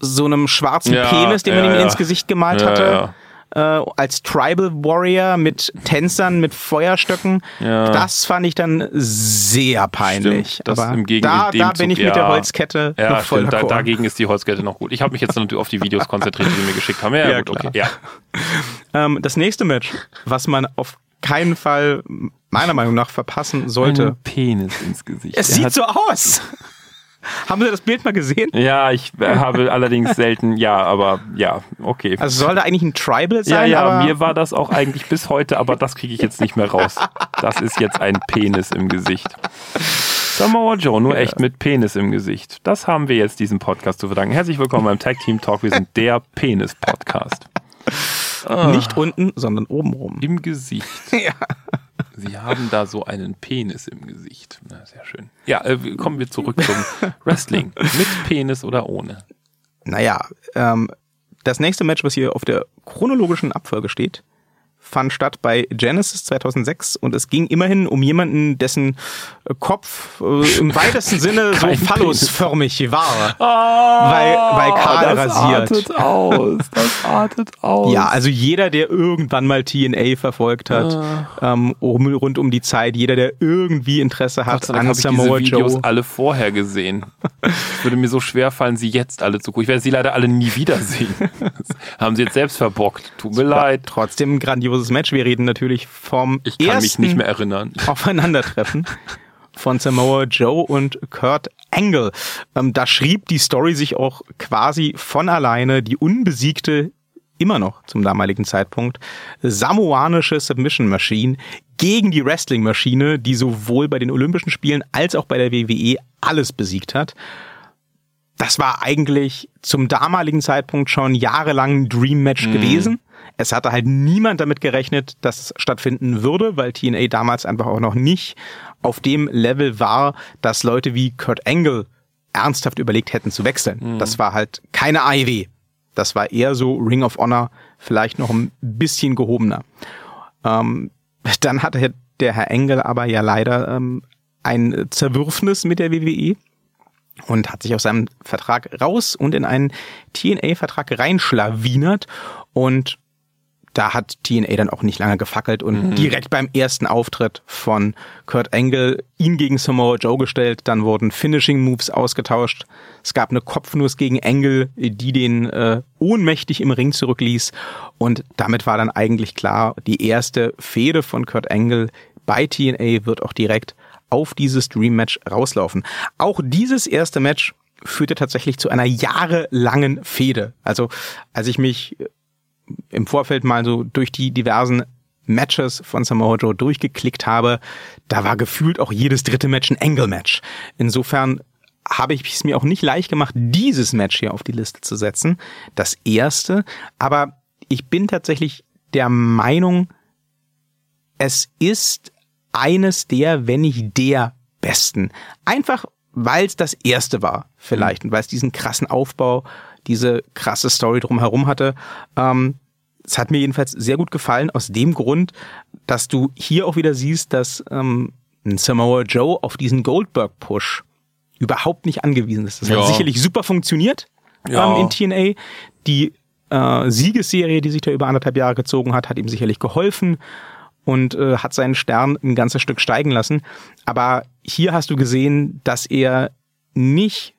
so einem schwarzen Ja, Penis, den man ja, ihm ja. ins Gesicht gemalt Ja, hatte. Äh, als Tribal Warrior mit Tänzern, mit Feuerstöcken. Ja. Das fand ich dann sehr peinlich. Stimmt, das Aber da, da bin ich mit der. Holzkette Ja, noch voll stimmt. Da, dagegen ist die Holzkette noch gut. Ich habe mich jetzt natürlich auf die Videos (laughs) konzentriert, die sie mir geschickt haben. Ja, Ja, gut, klar. okay. Ja. Ähm, das nächste Match, was man auf keinen Fall meiner Meinung nach verpassen sollte. Penis ins Gesicht. Es Er sieht so aus. Haben Sie das Bild mal gesehen? Ja, ich äh, habe (laughs) allerdings selten, ja, aber ja, okay. Also soll da eigentlich ein Tribal ja, sein? ja, aber mir war das auch eigentlich bis heute, aber das kriege ich jetzt nicht mehr raus. Das ist jetzt ein Penis im Gesicht. Samoa Joe, nur echt mit Penis im Gesicht. Das haben wir jetzt diesem Podcast zu verdanken. Herzlich willkommen beim Tag Team Talk. Wir sind der Penis-Podcast. nicht unten, sondern oben rum. Im Gesicht. (laughs) Ja. Sie haben da so einen Penis im Gesicht. Na, sehr schön. Ja, äh, kommen wir zurück zum Wrestling. Mit Penis oder ohne? Naja, ähm, das nächste Match, was hier auf der chronologischen Abfolge steht, fand statt bei Genesis 2006 und es ging immerhin um jemanden, dessen äh, Kopf äh, im weitesten Sinne (laughs) so phallusförmig war. Oh, Weil- weil kahl das rasiert. artet aus. Das (laughs) artet aus. Ja, also jeder, der irgendwann mal TNA verfolgt hat, ähm, um, rund um die Zeit, jeder, der irgendwie Interesse Gott hat sei Dank an habe ich diese Samoa Videos Joe. alle vorher gesehen. Es (laughs) würde mir so schwer fallen, sie jetzt alle zu gucken. Ich werde sie leider alle nie wiedersehen. Das haben sie jetzt selbst verbockt. Tut mir leid. Trotzdem ein grandioses Match. Wir reden natürlich vom Ich kann ersten mich nicht mehr erinnern. (laughs) Aufeinandertreffen von Samoa Joe und Kurt Angle. Ähm, da schrieb die Story sich auch quasi von alleine die unbesiegte immer noch zum damaligen Zeitpunkt samoanische Submission Machine gegen die Wrestling Maschine, die sowohl bei den Olympischen Spielen als auch bei der WWE alles besiegt hat. Das war eigentlich zum damaligen Zeitpunkt schon jahrelang ein Dream Match gewesen. Es hatte halt niemand damit gerechnet, dass es stattfinden würde, weil TNA damals einfach auch noch nicht auf dem Level war, dass Leute wie Kurt Angle ernsthaft überlegt hätten zu wechseln. Das war halt keine AEW. Das war eher so Ring of Honor, vielleicht noch ein bisschen gehobener. Ähm, (laughs) dann hatte der Herr Engel aber ja leider ähm, ein Zerwürfnis mit der WWE und hat sich aus seinem Vertrag raus und in einen TNA-Vertrag reinschlawinert und da hat TNA dann auch nicht lange gefackelt und mhm. direkt beim ersten Auftritt von Kurt Angle ihn gegen Samoa Joe gestellt. Dann wurden Finishing Moves ausgetauscht. Es gab eine Kopfnuss gegen Angle, die den äh, ohnmächtig im Ring zurückließ. Und damit war dann eigentlich klar, die erste Fehde von Kurt Angle bei TNA wird auch direkt auf dieses Dream Match rauslaufen. Auch dieses erste Match führte tatsächlich zu einer jahrelangen Fehde. Also als ich mich im Vorfeld mal so durch die diversen Matches von Samoa Joe durchgeklickt habe, da war gefühlt auch jedes dritte Match ein Angle-Match. Insofern habe ich es mir auch nicht leicht gemacht, dieses Match hier auf die Liste zu setzen. Das erste. Aber ich bin tatsächlich der Meinung, es ist eines der, wenn nicht der besten. Einfach, weil es das erste war, vielleicht. Und weil es diesen krassen Aufbau diese krasse Story drumherum hatte. Ähm, es hat mir jedenfalls sehr gut gefallen, aus dem Grund, dass du hier auch wieder siehst, dass ähm, Samoa Joe auf diesen Goldberg-Push überhaupt nicht angewiesen ist. Das ja. hat sicherlich super funktioniert ja. ähm, in TNA. Die äh, Siegesserie, die sich da über anderthalb Jahre gezogen hat, hat ihm sicherlich geholfen und äh, hat seinen Stern ein ganzes Stück steigen lassen. Aber hier hast du gesehen, dass er nicht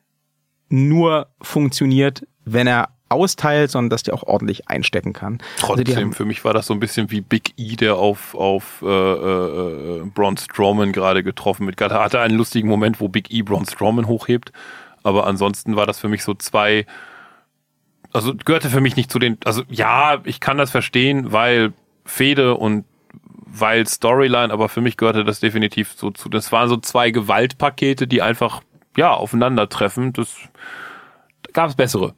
nur funktioniert, wenn er austeilt, sondern dass der auch ordentlich einstecken kann. Also Trotzdem, also für mich war das so ein bisschen wie Big E, der auf, auf äh, äh, Braun Strowman gerade getroffen mit. Er hatte einen lustigen Moment, wo Big E Braun Strowman hochhebt, aber ansonsten war das für mich so zwei, also gehörte für mich nicht zu den, also ja, ich kann das verstehen, weil Fede und weil Storyline, aber für mich gehörte das definitiv so zu, das waren so zwei Gewaltpakete, die einfach, ja, aufeinandertreffen, das gab es bessere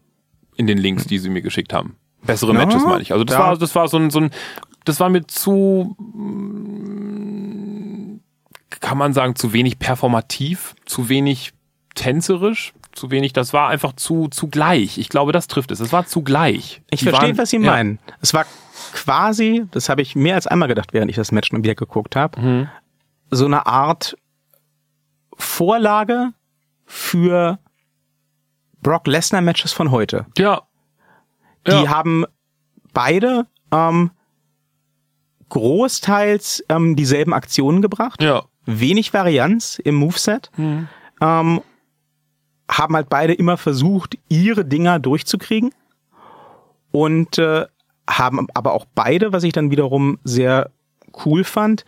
in den Links, die sie mir geschickt haben. Bessere ja, Matches meine ich. Also das ja. war, das war so ein, so ein, das war mir zu, kann man sagen, zu wenig performativ, zu wenig tänzerisch, zu wenig, das war einfach zu, zu gleich. Ich glaube, das trifft es. Es war zu gleich. Ich verstehe, was Sie ja. meinen. Es war quasi, das habe ich mehr als einmal gedacht, während ich das Match wieder geguckt habe, mhm. so eine Art Vorlage für Brock Lesnar Matches von heute. Ja. Die ja. haben beide ähm, großteils ähm, dieselben Aktionen gebracht. Ja. Wenig Varianz im Moveset. Mhm. Ähm, haben halt beide immer versucht, ihre Dinger durchzukriegen. Und äh, haben aber auch beide, was ich dann wiederum sehr cool fand,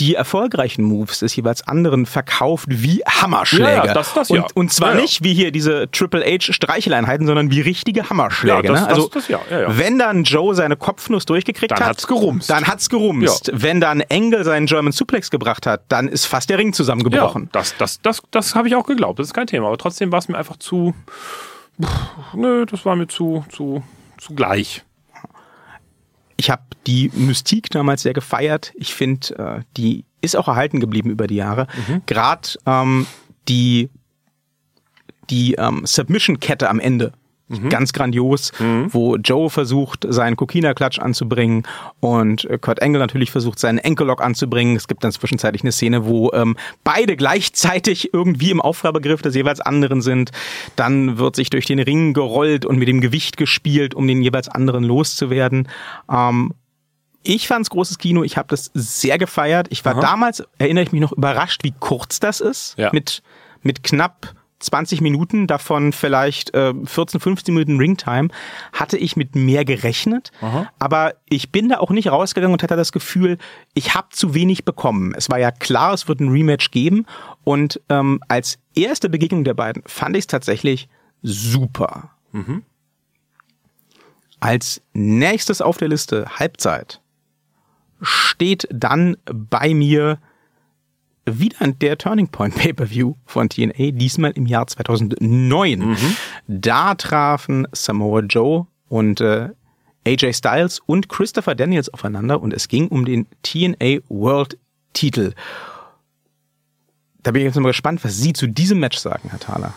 die erfolgreichen Moves des jeweils anderen verkauft wie Hammerschläge. Ja, ja, das, das, ja. Und, und zwar ja, nicht wie hier diese Triple H Streicheleinheiten, sondern wie richtige Hammerschläge. Das, ne? Also das, ja, wenn dann Joe seine Kopfnuss durchgekriegt dann hat, hat's gerumst. dann hat's gerumst. Wenn dann Engel seinen German Suplex gebracht hat, dann ist fast der Ring zusammengebrochen. Ja, das, das, das, das habe ich auch geglaubt. Das ist kein Thema. Aber trotzdem war es mir einfach zu, nö, das war mir zu, zu, zu gleich ich habe die Mystik damals sehr gefeiert. Ich finde, äh, die ist auch erhalten geblieben über die Jahre. Mhm. Gerade ähm, die die ähm, Submission-Kette am Ende Mhm. Ganz grandios, mhm. wo Joe versucht, seinen Kokina-Klatsch anzubringen und äh, Kurt Angle natürlich versucht, seinen Enkellock anzubringen. Es gibt dann zwischenzeitlich eine Szene, wo ähm, beide gleichzeitig irgendwie im Aufgabegriff des jeweils anderen sind. Dann wird sich durch den Ring gerollt und mit dem Gewicht gespielt, um den jeweils anderen loszuwerden. Ähm, ich fand's großes Kino, ich habe das sehr gefeiert. Ich war Aha. damals, erinnere ich mich noch, überrascht, wie kurz das ist. Ja. Mit, mit knapp 20 Minuten, davon vielleicht äh, 14, 15 Minuten Ringtime, hatte ich mit mehr gerechnet. Aha. Aber ich bin da auch nicht rausgegangen und hatte das Gefühl, ich habe zu wenig bekommen. Es war ja klar, es wird ein Rematch geben. Und ähm, als erste Begegnung der beiden fand ich es tatsächlich super. Mhm. Als nächstes auf der Liste Halbzeit steht dann bei mir wieder der Turning Point Pay-per-View von TNA, diesmal im Jahr 2009. Mhm. Da trafen Samoa Joe und äh, AJ Styles und Christopher Daniels aufeinander und es ging um den TNA World Titel. Da bin ich jetzt mal gespannt, was Sie zu diesem Match sagen, Herr Thaler.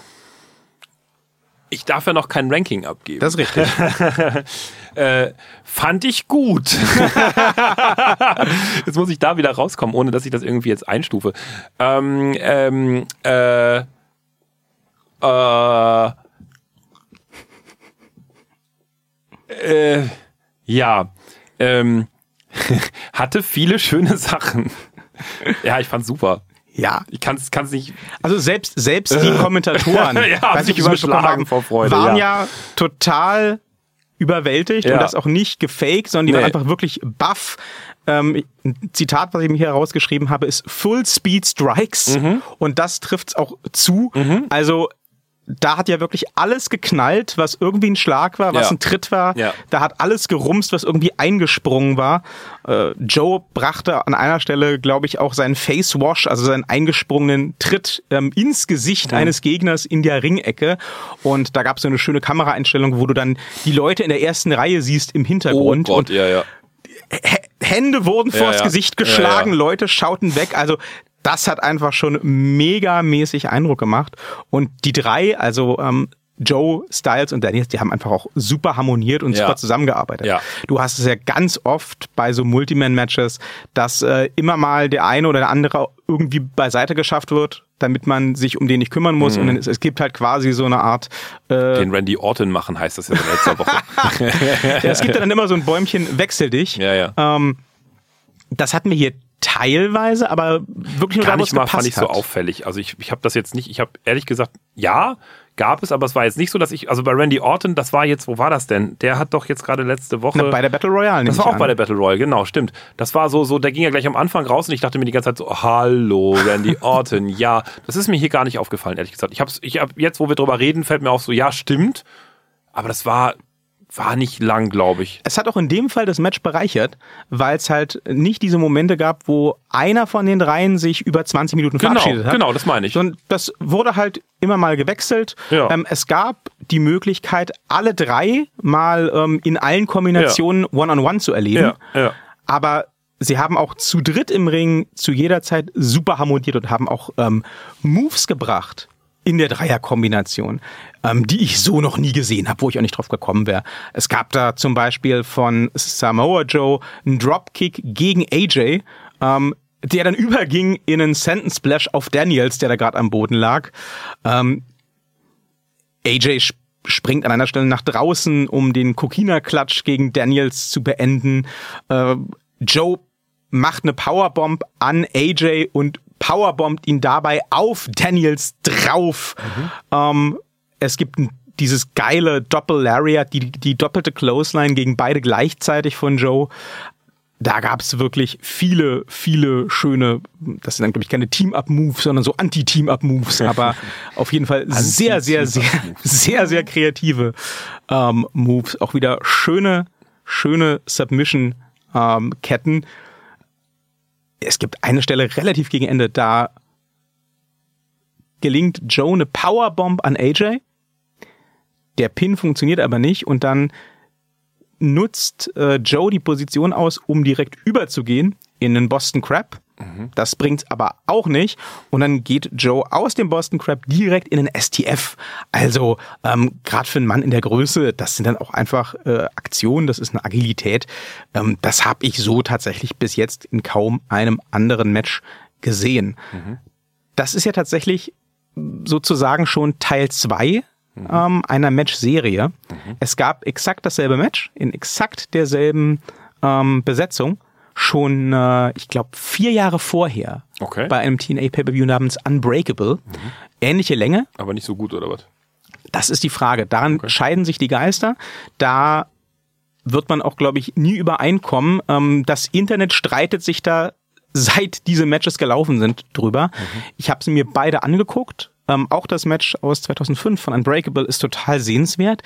Ich darf ja noch kein Ranking abgeben. Das ist richtig. (laughs) äh, fand ich gut. (laughs) jetzt muss ich da wieder rauskommen, ohne dass ich das irgendwie jetzt einstufe. Ähm, ähm, äh, äh, äh, ja. Ähm, (laughs) hatte viele schöne Sachen. Ja, ich fand's super. Ja. Ich kann's, kann's nicht. Also selbst, selbst die (laughs) Kommentatoren, Ja, haben sich es überschlagen vor Freude, waren ja. ja. total überwältigt Ja. und das auch nicht gefaked, sondern die Nee. waren einfach wirklich baff. Ähm, ein Zitat, was ich mir hier herausgeschrieben habe, ist Full Speed Strikes Mhm. und das trifft's auch zu. Also da hat ja wirklich alles geknallt, was irgendwie ein Schlag war, was Ja. ein Tritt war. Ja. Da hat alles gerumst, was irgendwie eingesprungen war. Äh, Joe brachte an einer Stelle, glaube ich, auch seinen Face Wash, also seinen eingesprungenen Tritt ähm, ins Gesicht Mhm. eines Gegners in der Ringecke. Und da gab es so eine schöne Kameraeinstellung, wo du dann die Leute in der ersten Reihe siehst im Hintergrund. und Oh ja, ja. Hände wurden vors ja. Gesicht geschlagen, Ja, ja. Leute schauten weg. Also das hat einfach schon megamäßig Eindruck gemacht. Und die drei, also ähm, Joe, Styles und Daniels, die haben einfach auch super harmoniert und Ja. super zusammengearbeitet. Ja. Du hast es ja ganz oft bei so Multiman-Matches, dass äh, immer mal der eine oder der andere irgendwie beiseite geschafft wird, damit man sich um den nicht kümmern muss. Und dann ist, es gibt halt quasi so eine Art äh, Den Randy Orton machen heißt das ja seit letzter Woche. (laughs) ja, es gibt ja dann immer so ein Bäumchen, wechsel dich. ja, ja. Ähm, das hatten wir hier teilweise, aber wirklich nur Gar da, wo nicht es mal fand ich so hat. auffällig. Also ich, ich habe das jetzt nicht, ich habe ehrlich gesagt, ja, gab es, aber es war jetzt nicht so, dass ich, also bei Randy Orton, das war jetzt, wo war das denn? Der hat doch jetzt gerade letzte Woche. Na, bei der Battle Royale. das war auch an. bei der Battle Royale, genau, stimmt. Das war so, so, der ging ja gleich am Anfang raus und ich dachte mir die ganze Zeit so, hallo, Randy (laughs) Orton, ja. Das ist mir hier gar nicht aufgefallen, ehrlich gesagt. Ich hab's, ich hab, jetzt, wo wir drüber reden, fällt mir auf so, ja, stimmt. Aber das war, war nicht lang, glaube ich. Es hat auch in dem Fall das Match bereichert, weil es halt nicht diese Momente gab, wo einer von den dreien sich über 20 Minuten Genau, verabschiedet hat. genau, das meine ich. Sondern das wurde halt immer mal gewechselt. Ja. Ähm, es gab die Möglichkeit, alle drei mal ähm, in allen Kombinationen One-on-One zu erleben. Ja, ja. Aber sie haben auch zu dritt im Ring zu jeder Zeit super harmoniert und haben auch ähm, Moves gebracht in der Dreierkombination, ähm, die ich so noch nie gesehen habe, wo ich auch nicht drauf gekommen wäre. Es gab da zum Beispiel von Samoa Joe einen Dropkick gegen AJ, ähm, der dann (laughs) überging in einen Sentence Splash auf Daniels, der da gerade am Boden lag. Ähm, AJ sp springt an einer Stelle nach draußen, um den Kokina-Klatsch gegen Daniels zu beenden. Äh, Joe macht eine Powerbomb an AJ und powerbombt ihn dabei auf Daniels drauf. Ähm, es gibt dieses geile Doppel-Lariat, die, die doppelte Clothesline gegen beide gleichzeitig von Joe. Da gab's wirklich viele, viele schöne, das sind dann, glaube ich, keine Team-Up-Moves, sondern so Anti-Team-Up-Moves, aber auf jeden Fall sehr, sehr, sehr, sehr, sehr kreative ähm, Moves. Auch wieder schöne, schöne Submission-Ketten. es gibt eine Stelle relativ gegen Ende, da gelingt Joe eine Powerbomb an AJ. Der Pin funktioniert aber nicht und dann nutzt äh, Joe die Position aus, um direkt überzugehen in den Boston Crab. Das bringt's aber auch nicht. Und dann geht Joe aus dem Boston Crab direkt in den STF. Also ähm, gerade für einen Mann in der Größe, das sind dann auch einfach äh, Aktionen, das ist eine Agilität. Ähm, das habe ich so tatsächlich bis jetzt in kaum einem anderen Match gesehen. Das ist ja tatsächlich sozusagen schon Teil zwei ähm, einer Match-Serie. Es gab exakt dasselbe Match in exakt derselben ähm, Besetzung schon, äh, ich glaube, vier Jahre vorher Okay. bei einem TNA Pay-Per-View namens Unbreakable. Ähnliche Länge. Aber nicht so gut, oder was? Das ist die Frage. Daran scheiden sich die Geister. Da wird man auch, glaube ich, nie übereinkommen. Ähm, das Internet streitet sich da, (laughs) seit diese Matches gelaufen sind, drüber. Ich habe sie mir beide angeguckt. Ähm, auch das Match aus 2005 von Unbreakable ist total sehenswert.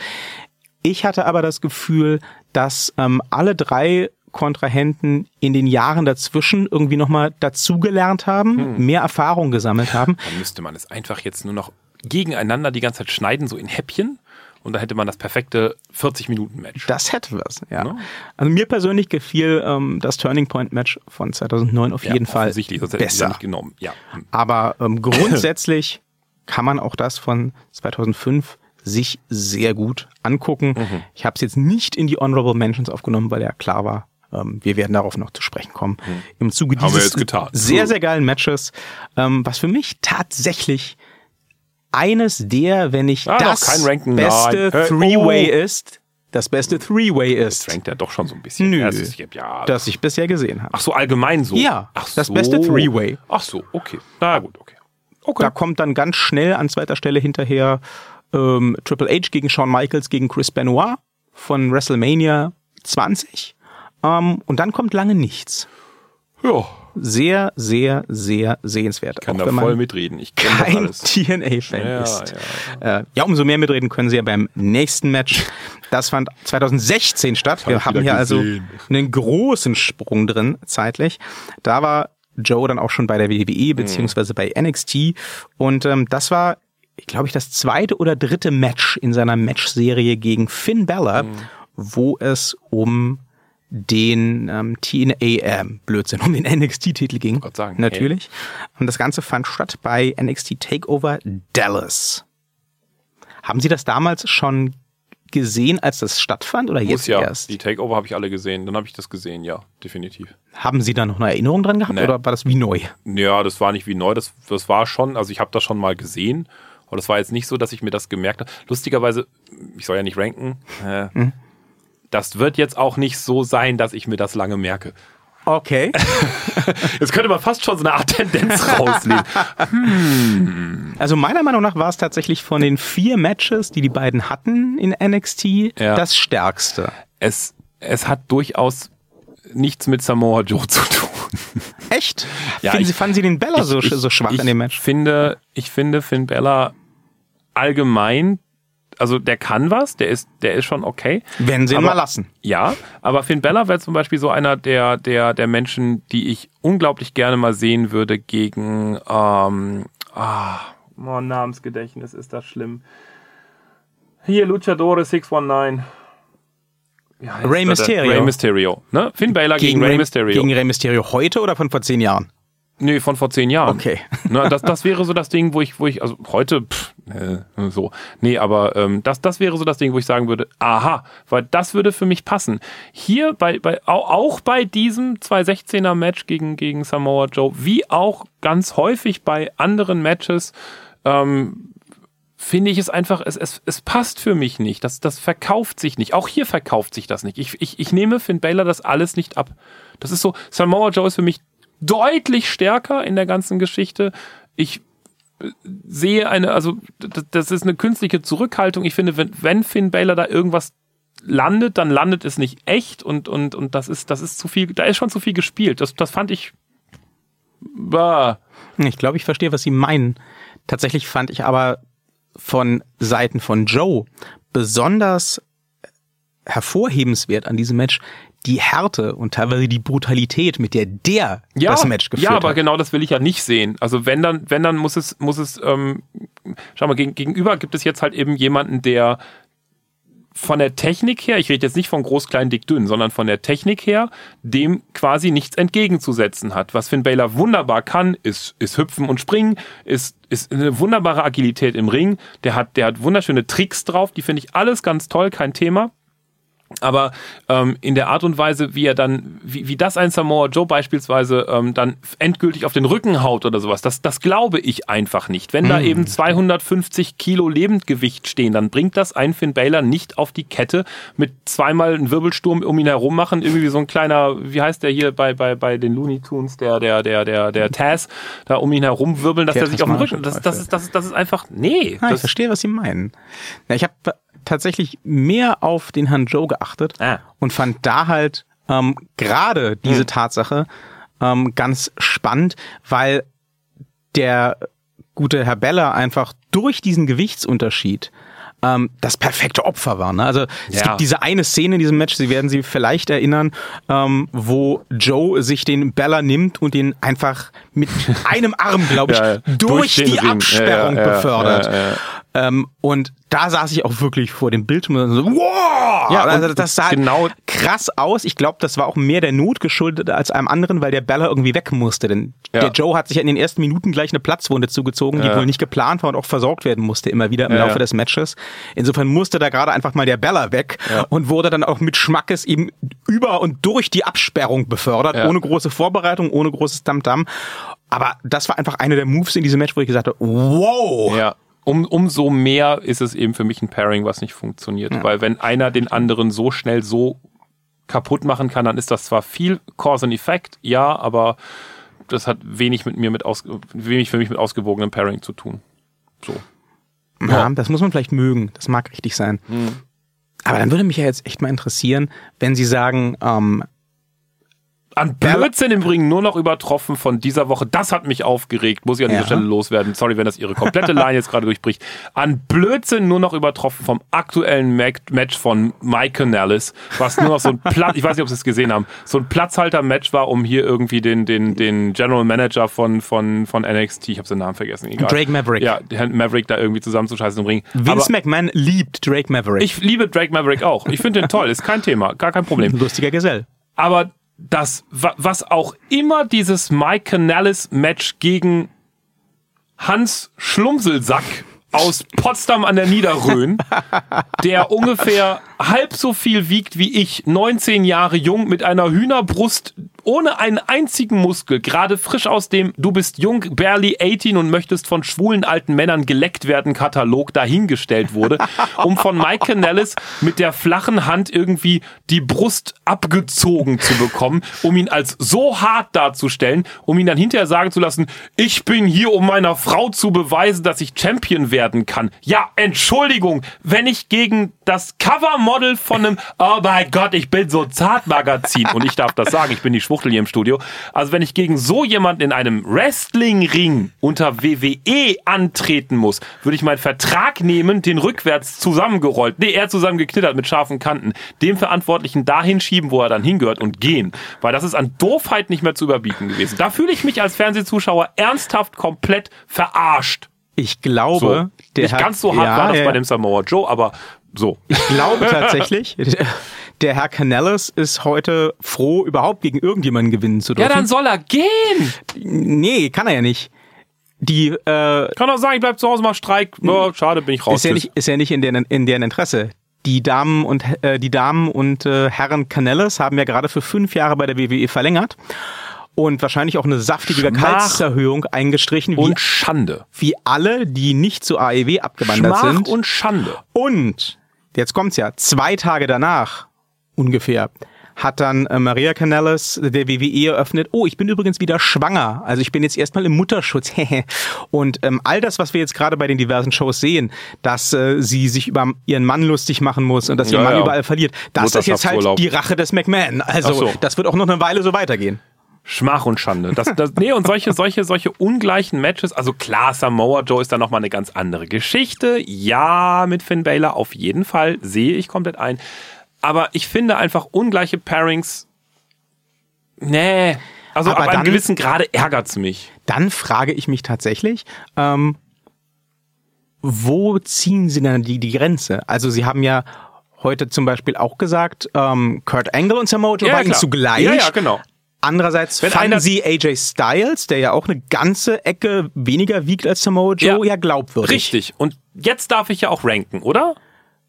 Ich hatte aber das Gefühl, dass ähm, alle drei Kontrahenten in den Jahren dazwischen irgendwie nochmal dazugelernt haben, mehr Erfahrung gesammelt haben. Dann müsste man es einfach jetzt nur noch gegeneinander die ganze Zeit schneiden, so in Häppchen. Und da hätte man das perfekte 40-Minuten-Match. Das hätte was, ja. Ne? Also mir persönlich gefiel ähm, das Turning Point Match von 2009 auf jeden Fall ja besser. genommen. Ja. Hm. Aber ähm, (coughs) grundsätzlich kann man auch das von 2005 sich sehr gut angucken. Mhm. Ich habe es jetzt nicht in die Honorable Mentions aufgenommen, weil ja klar war, ähm, wir werden darauf noch zu sprechen kommen. Im Zuge Mhm. Haben wir dieses sehr, (laughs) sehr geilen Matches, ähm, was für mich tatsächlich eines der, wenn nicht Ah, das beste Three-Way oh. ist das beste Three-Way ist, Drängt er doch schon so ein bisschen. Nö. Ja, es ist, ja, das ich bisher gesehen habe. Ach so, allgemein so. Ja, Ach das so. beste Three-Way. Ach so, okay. Na gut, okay. Okay. Da kommt dann ganz schnell an zweiter Stelle hinterher ähm, Triple H gegen Shawn Michaels gegen Chris Benoit von WrestleMania 20. Ähm, und dann kommt lange nichts. ja, Sehr, sehr, sehr sehenswert. kann Auch da voll mitreden. Ich kein. (laughs) TNA-Fan Ja, ist. Äh, ja, umso mehr mitreden können Sie ja beim nächsten Match. Das fand 2016 statt. Wir ich haben hier also gesehen. einen großen Sprung drin zeitlich. Da war Joe dann auch schon bei der Mhm. WWE beziehungsweise bei NXT und ähm, das war, glaube ich, das zweite oder dritte Match in seiner Matchserie gegen Finn Balor, Mhm. wo es um den ähm, TNA, äh, Blödsinn, um den NXT-Titel ging. Gott sagen, Natürlich. Und das Ganze fand statt bei NXT Takeover Dallas. Haben Sie das damals schon gesehen, als das stattfand oder Muss jetzt ja. erst? Die Takeover habe ich alle gesehen. Dann habe ich das gesehen, ja, definitiv. Haben Sie da noch eine Erinnerung dran gehabt Nee. oder war das wie neu? Ja, das war nicht wie neu. Das, das war schon, also ich habe das schon mal gesehen. Aber das war jetzt nicht so, dass ich mir das gemerkt habe. Lustigerweise, ich soll ja nicht ranken. Äh, Hm. Das wird jetzt auch nicht so sein, dass ich mir das lange merke. Okay. (laughs) Jetzt könnte man fast schon so eine Art Tendenz (laughs) rauslesen. Also meiner Meinung nach war es tatsächlich von den vier Matches, die die beiden hatten in NXT, Ja. das stärkste. Es, es hat durchaus nichts mit Samoa Joe zu tun. Echt? Ja, Finden ich- Sie, fanden Sie den Bella so, ich, so schwach ich in dem Match? Finde, ich finde Finn Bella allgemein, also der kann was, der ist, der ist schon okay. Wenn Sie ihn Aber- mal lassen. Ja, aber Finn Bella wäre zum Beispiel so einer der, der, der Menschen, die ich unglaublich gerne mal sehen würde gegen, ähm, ah, oh, Namensgedächtnis ist das schlimm. Hier, Luchadore 619. Wie heißt Rey er? Mysterio. Rey Mysterio, ne? Finn Bella gegen, Rey Mysterio. Gegen Rey Mysterio heute oder von vor zehn Jahren? Nee, von vor zehn Jahren. Okay. (laughs) Ne, das, das wäre so das Ding, wo ich, wo ich, also heute, pff, äh, so. Nee, aber ähm, das, das wäre so das Ding, wo ich sagen würde, aha, weil das würde für mich passen. Hier bei, bei au- auch bei diesem 216er Match gegen, gegen Samoa Joe, wie auch ganz häufig bei anderen Matches, ähm, finde ich es einfach, es, es, es passt für mich nicht. Das, das verkauft sich nicht. Auch hier verkauft sich das nicht. Ich, ich, ich nehme Finn Balor das alles nicht ab. Das ist so, Samoa Joe ist für mich deutlich stärker in der ganzen Geschichte. Ich sehe eine, also das ist eine künstliche Zurückhaltung. Ich finde, wenn, wenn Finn Balor da irgendwas landet, dann landet es nicht echt und, und, und das ist, das ist zu viel, da ist schon zu viel gespielt. Das, das fand ich, bah. Ich glaube, ich verstehe, was Sie meinen. Tatsächlich fand ich aber von Seiten von Joe besonders hervorhebenswert an diesem Match die Härte und teilweise die Brutalität, mit der der ja, das Match geführt Ja, aber hat. genau das will ich ja nicht sehen. Also wenn dann, wenn dann muss es, muss es, ähm, schau mal, gegen, gegenüber gibt es jetzt halt eben jemanden, der von der Technik her, ich rede jetzt nicht von groß, klein, dick, dünn, sondern von der Technik her, dem quasi nichts entgegenzusetzen hat. Was Finn Balor wunderbar kann, ist, ist hüpfen und springen, ist, ist eine wunderbare Agilität im Ring. Der hat, der hat wunderschöne Tricks drauf, die finde ich alles ganz toll, kein Thema. Aber ähm, in der Art und Weise, wie er dann, wie, wie das ein Samoa Joe beispielsweise ähm, dann endgültig auf den Rücken haut oder sowas, das, das glaube ich einfach nicht. Wenn da eben 250 Kilo Lebendgewicht stehen, dann bringt das ein Finn Balor nicht auf die Kette mit zweimal einen Wirbelsturm um ihn herum machen, irgendwie wie so ein kleiner, wie heißt der hier bei, bei, bei den Looney Tunes, der, der, der, der, der Taz, da um ihn herum wirbeln, dass Der er sich auf den Rücken, das, das, ist, das, ist, das ist einfach, nee. Ah, ich verstehe, was Sie meinen. Na, ich habe tatsächlich mehr auf den Herrn Joe geachtet Ah. und fand da halt ähm, gerade diese Hm. Tatsache ähm, ganz spannend, weil der gute Herr Beller einfach durch diesen Gewichtsunterschied ähm, das perfekte Opfer war. Ne? Also es Ja. gibt diese eine Szene in diesem Match, Sie werden Sie vielleicht erinnern, ähm, wo Joe sich den Beller nimmt und ihn einfach mit (laughs) einem Arm, glaube ich, Ja, durch, Durch die Ring. Absperrung ja, befördert. Ähm, und da saß ich auch wirklich vor dem Bildschirm und so, wow! Ja, also das sah genau- krass aus. Ich glaube, das war auch mehr der Not geschuldet als einem anderen, weil der Beller irgendwie weg musste. Denn Ja. der Joe hat sich in den ersten Minuten gleich eine Platzwunde zugezogen, die Ja. wohl nicht geplant war und auch versorgt werden musste immer wieder im Ja, Laufe des Matches. Insofern musste da gerade einfach mal der Beller weg und wurde dann auch mit Schmackes eben über und durch die Absperrung befördert, ohne große Vorbereitung, ohne großes Tamtam. Aber das war einfach einer der Moves in diesem Match, wo ich gesagt habe, wow! Ja. Um, umso mehr ist es eben für mich ein Pairing, was nicht funktioniert. Ja. Weil wenn einer den anderen so schnell so kaputt machen kann, dann ist das zwar viel Cause and Effect, ja, aber das hat wenig mit mir mit aus, wenig für mich mit ausgewogenem Pairing zu tun. So. Ja, das muss man vielleicht mögen. Das mag richtig sein. Aber dann würde mich ja jetzt echt mal interessieren, wenn Sie sagen, ähm, An Blödsinn im Ring nur noch übertroffen von dieser Woche. Das hat mich aufgeregt. Muss ich an dieser Ja. Stelle loswerden. Sorry, wenn das ihre komplette Line jetzt gerade durchbricht. An Blödsinn nur noch übertroffen vom aktuellen Match von Mike Canellis, was nur noch so ein (laughs) Platz, ich weiß nicht, ob Sie es gesehen haben, so ein Platzhalter-Match war, um hier irgendwie den, den, den General Manager von, von, von NXT, ich habe seinen Namen vergessen, egal. Drake Maverick. Ja, Herrn Maverick da irgendwie zusammenzuscheißen im Ring. Vince Aber McMahon liebt Drake Maverick. ich liebe Drake Maverick auch. Ich finde den toll, ist kein Thema, gar kein Problem. Lustiger Gesell. Aber das, wa- was auch immer dieses Mike Canales Match gegen Hans Schlumselsack aus Potsdam an der Niederrhön, (laughs) der ungefähr halb so viel wiegt wie ich, 19 Jahre jung, mit einer Hühnerbrust, ohne einen einzigen Muskel, gerade frisch aus dem Du bist jung, barely 18 und möchtest von schwulen alten Männern geleckt werden Katalog dahingestellt wurde, (laughs) um von Mike Canellis mit der flachen Hand irgendwie die Brust abgezogen zu bekommen, um ihn als so hart darzustellen, um ihn dann hinterher sagen zu lassen, ich bin hier, um meiner Frau zu beweisen, dass ich Champion werden kann. Ja, Entschuldigung, wenn ich gegen das Covermodel von einem Oh mein Gott, ich bin so zart Magazin und ich darf das sagen, ich bin die Schwuchtel hier im Studio. Also wenn ich gegen so jemanden in einem Wrestling-Ring unter WWE antreten muss, würde ich meinen Vertrag nehmen, den rückwärts zusammengerollt, nee, eher zusammengeknittert mit scharfen Kanten, dem Verantwortlichen dahin schieben, wo er dann hingehört und gehen. Weil das ist an Doofheit nicht mehr zu überbieten gewesen. Da fühle ich mich als Fernsehzuschauer ernsthaft komplett verarscht. Ich So. glaube, der Nicht Herr- ganz so hart ja, war das ja, bei dem Samoa Joe, aber so. Ich glaube tatsächlich, (laughs) der Herr Canellis ist heute froh, überhaupt gegen irgendjemanden gewinnen zu Ja, dürfen. dann soll er gehen. nee, kann er ja nicht. Die äh, Kann doch sagen, ich bleib zu Hause, mach Streik. Oh, schade, bin ich raus. ist ja nicht, ist ja nicht in deren, in deren Interesse. Die Damen und äh, die Damen und äh, Herren Canellis haben ja gerade für fünf Jahre bei der WWE verlängert und wahrscheinlich auch eine saftige Gehaltserhöhung eingestrichen, wie, und Schande. wie alle, die nicht zu AEW abgewandert Schmach sind. und Schande. Und jetzt kommt's ja, zwei Tage danach ungefähr hat dann äh, Maria Canellis der WWE eröffnet, oh, ich bin übrigens wieder schwanger. Also ich bin jetzt erstmal im Mutterschutz. (laughs) und ähm, all das, was wir jetzt gerade bei den diversen Shows sehen, dass äh, sie sich über ihren Mann lustig machen muss und dass ihr Ja, Mann ja. überall verliert, das ist jetzt halt die Rache des McMahon. Also so. das wird auch noch eine Weile so weitergehen. Schmach und Schande. Das, das, nee, und solche, solche, solche ungleichen Matches. Also klar, Samoa Joe ist da nochmal eine ganz andere Geschichte. Ja, mit Finn Balor auf jeden Fall. Sehe ich komplett ein. Aber ich finde einfach ungleiche Pairings. Nee. Also Aber ab einem dann- gewissen Grade ärgert's mich. Dann frage ich mich tatsächlich, ähm, wo ziehen Sie denn die, die Grenze? Also Sie haben ja heute zum Beispiel auch gesagt, ähm, Kurt Angle und Samoa Joe Ja, waren zugleich. Ja, ja, genau. Andererseits Wenn fanden Sie AJ Styles, der ja auch eine ganze Ecke weniger wiegt als Samoa Joe, ja, glaubwürdig. Richtig. Und jetzt darf ich ja auch ranken, oder?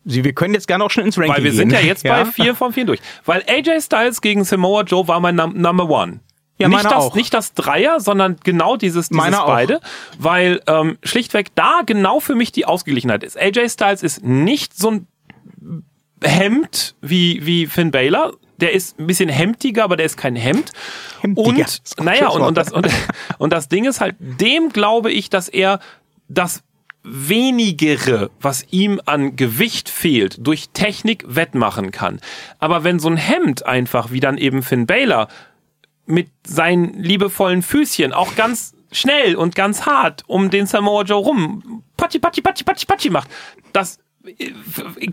Sie, wir können jetzt gerne auch schon ins Ranking Weil wir gehen. sind ja jetzt (laughs) bei vier von vier durch. Weil AJ Styles gegen Samoa Joe war mein Num Number One. Ja, nicht, das, auch. nicht das Dreier, sondern genau dieses, dieses Meine auch. beide. Weil ähm, schlichtweg da genau für mich die Ausgeglichenheit ist. AJ Styles ist nicht so ein Hemd wie, wie Finn Balor. Der ist ein bisschen hemdiger, aber der ist kein Hemd. Hemdiger. Und, naja, und, und, das, und, und das Ding ist halt, dem glaube ich, dass er das wenigere, was ihm an Gewicht fehlt, durch Technik wettmachen kann. Aber wenn so ein Hemd einfach, wie dann eben Finn Balor, mit seinen liebevollen Füßchen auch ganz schnell und ganz hart um den Samoa Joe rum patschi, patschi, patschi, patschi, patschi macht, das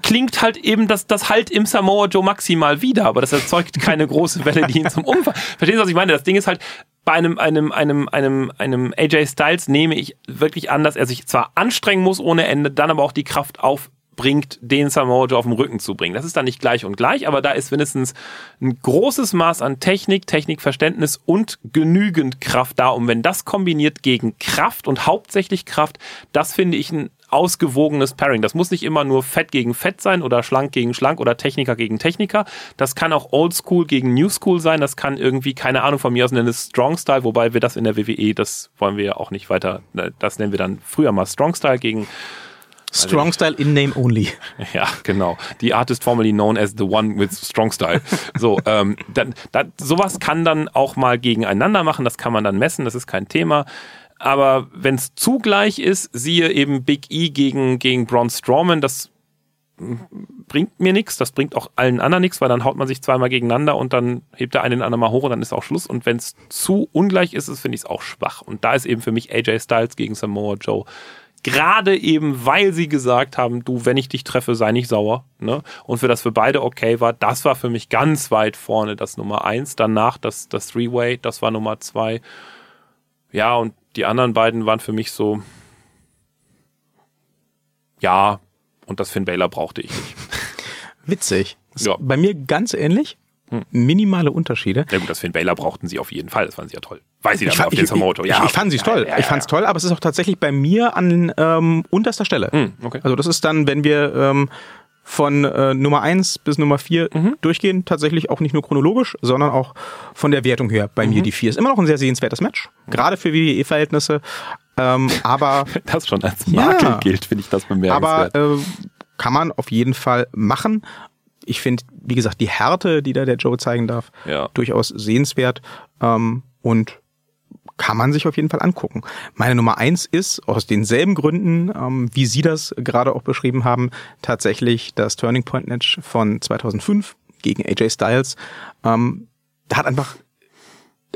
klingt halt eben das, das halt im Samoa Joe maximal wieder, aber das erzeugt keine große Welle, die ihn zum Umfall. Verstehen Sie, was ich meine? Das Ding ist halt, bei einem, einem, einem, einem, einem AJ Styles nehme ich wirklich an, dass er sich zwar anstrengen muss ohne Ende, dann aber auch die Kraft aufbringt, den Samoa Joe auf den Rücken zu bringen. Das ist dann nicht gleich und gleich, aber da ist mindestens ein großes Maß an Technik, Technikverständnis und genügend Kraft da. Und wenn das kombiniert gegen Kraft und hauptsächlich Kraft, das finde ich ein ausgewogenes Pairing. Das muss nicht immer nur Fett gegen Fett sein oder schlank gegen schlank oder Techniker gegen Techniker. Das kann auch Old School gegen New School sein. Das kann irgendwie, keine Ahnung, von mir aus nennen es Strong Style, wobei wir das in der WWE, das wollen wir ja auch nicht weiter, ne, das nennen wir dann früher mal Strong Style gegen Strong Style in Name Only. (laughs) Ja, genau. Die Artist formerly known as the one with Strong Style. So, (laughs) ähm, dann, dann, sowas kann dann auch mal gegeneinander machen, das kann man dann messen, das ist kein Thema. Aber wenn es zugleich ist, siehe eben Big E gegen, gegen Braun Strowman, das bringt mir nichts, das bringt auch allen anderen nichts, weil dann haut man sich zweimal gegeneinander und dann hebt der eine den anderen mal hoch und dann ist auch Schluss. Und wenn es zu ungleich ist, finde ich es auch schwach. Und da ist eben für mich AJ Styles gegen Samoa Joe Gerade eben, weil sie gesagt haben, du, wenn ich dich treffe, sei nicht sauer. Ne? Und für das für beide okay war, das war für mich ganz weit vorne das Nummer eins. Danach das, das Three-Way, das war Nummer zwei. Ja, und die anderen beiden waren für mich so, ja, und das Finn Baylor brauchte ich nicht. (laughs) Witzig. Ja. Bei mir ganz ähnlich. Hm. Minimale Unterschiede. Ja gut, das Finn Baylor brauchten sie auf jeden Fall. Das fanden sie ja toll. Weiß ich dann auf den Samoto. Ja, ich, ich fand sie toll. Ja, ja, ich fand's toll, aber es ist auch tatsächlich bei mir an ähm, unterster Stelle. Hm, okay. Also das ist dann, wenn wir ähm, von äh, Nummer eins bis Nummer vier mhm. durchgehen, tatsächlich auch nicht nur chronologisch, sondern auch von der Wertung her bei mhm. mir die vier. Ist immer noch ein sehr sehenswertes Match, gerade für WWE-Verhältnisse. Ähm, aber (laughs) das schon als Makel gilt, finde ich das bemerkenswert. Aber äh, kann man auf jeden Fall machen ich finde, wie gesagt, die Härte, die da der Joe zeigen darf, ja. durchaus sehenswert ähm, und kann man sich auf jeden Fall angucken. Meine Nummer eins ist aus denselben Gründen, ähm, wie Sie das gerade auch beschrieben haben, tatsächlich das Turning Point Match von 2005 gegen AJ Styles. Ähm, da hat einfach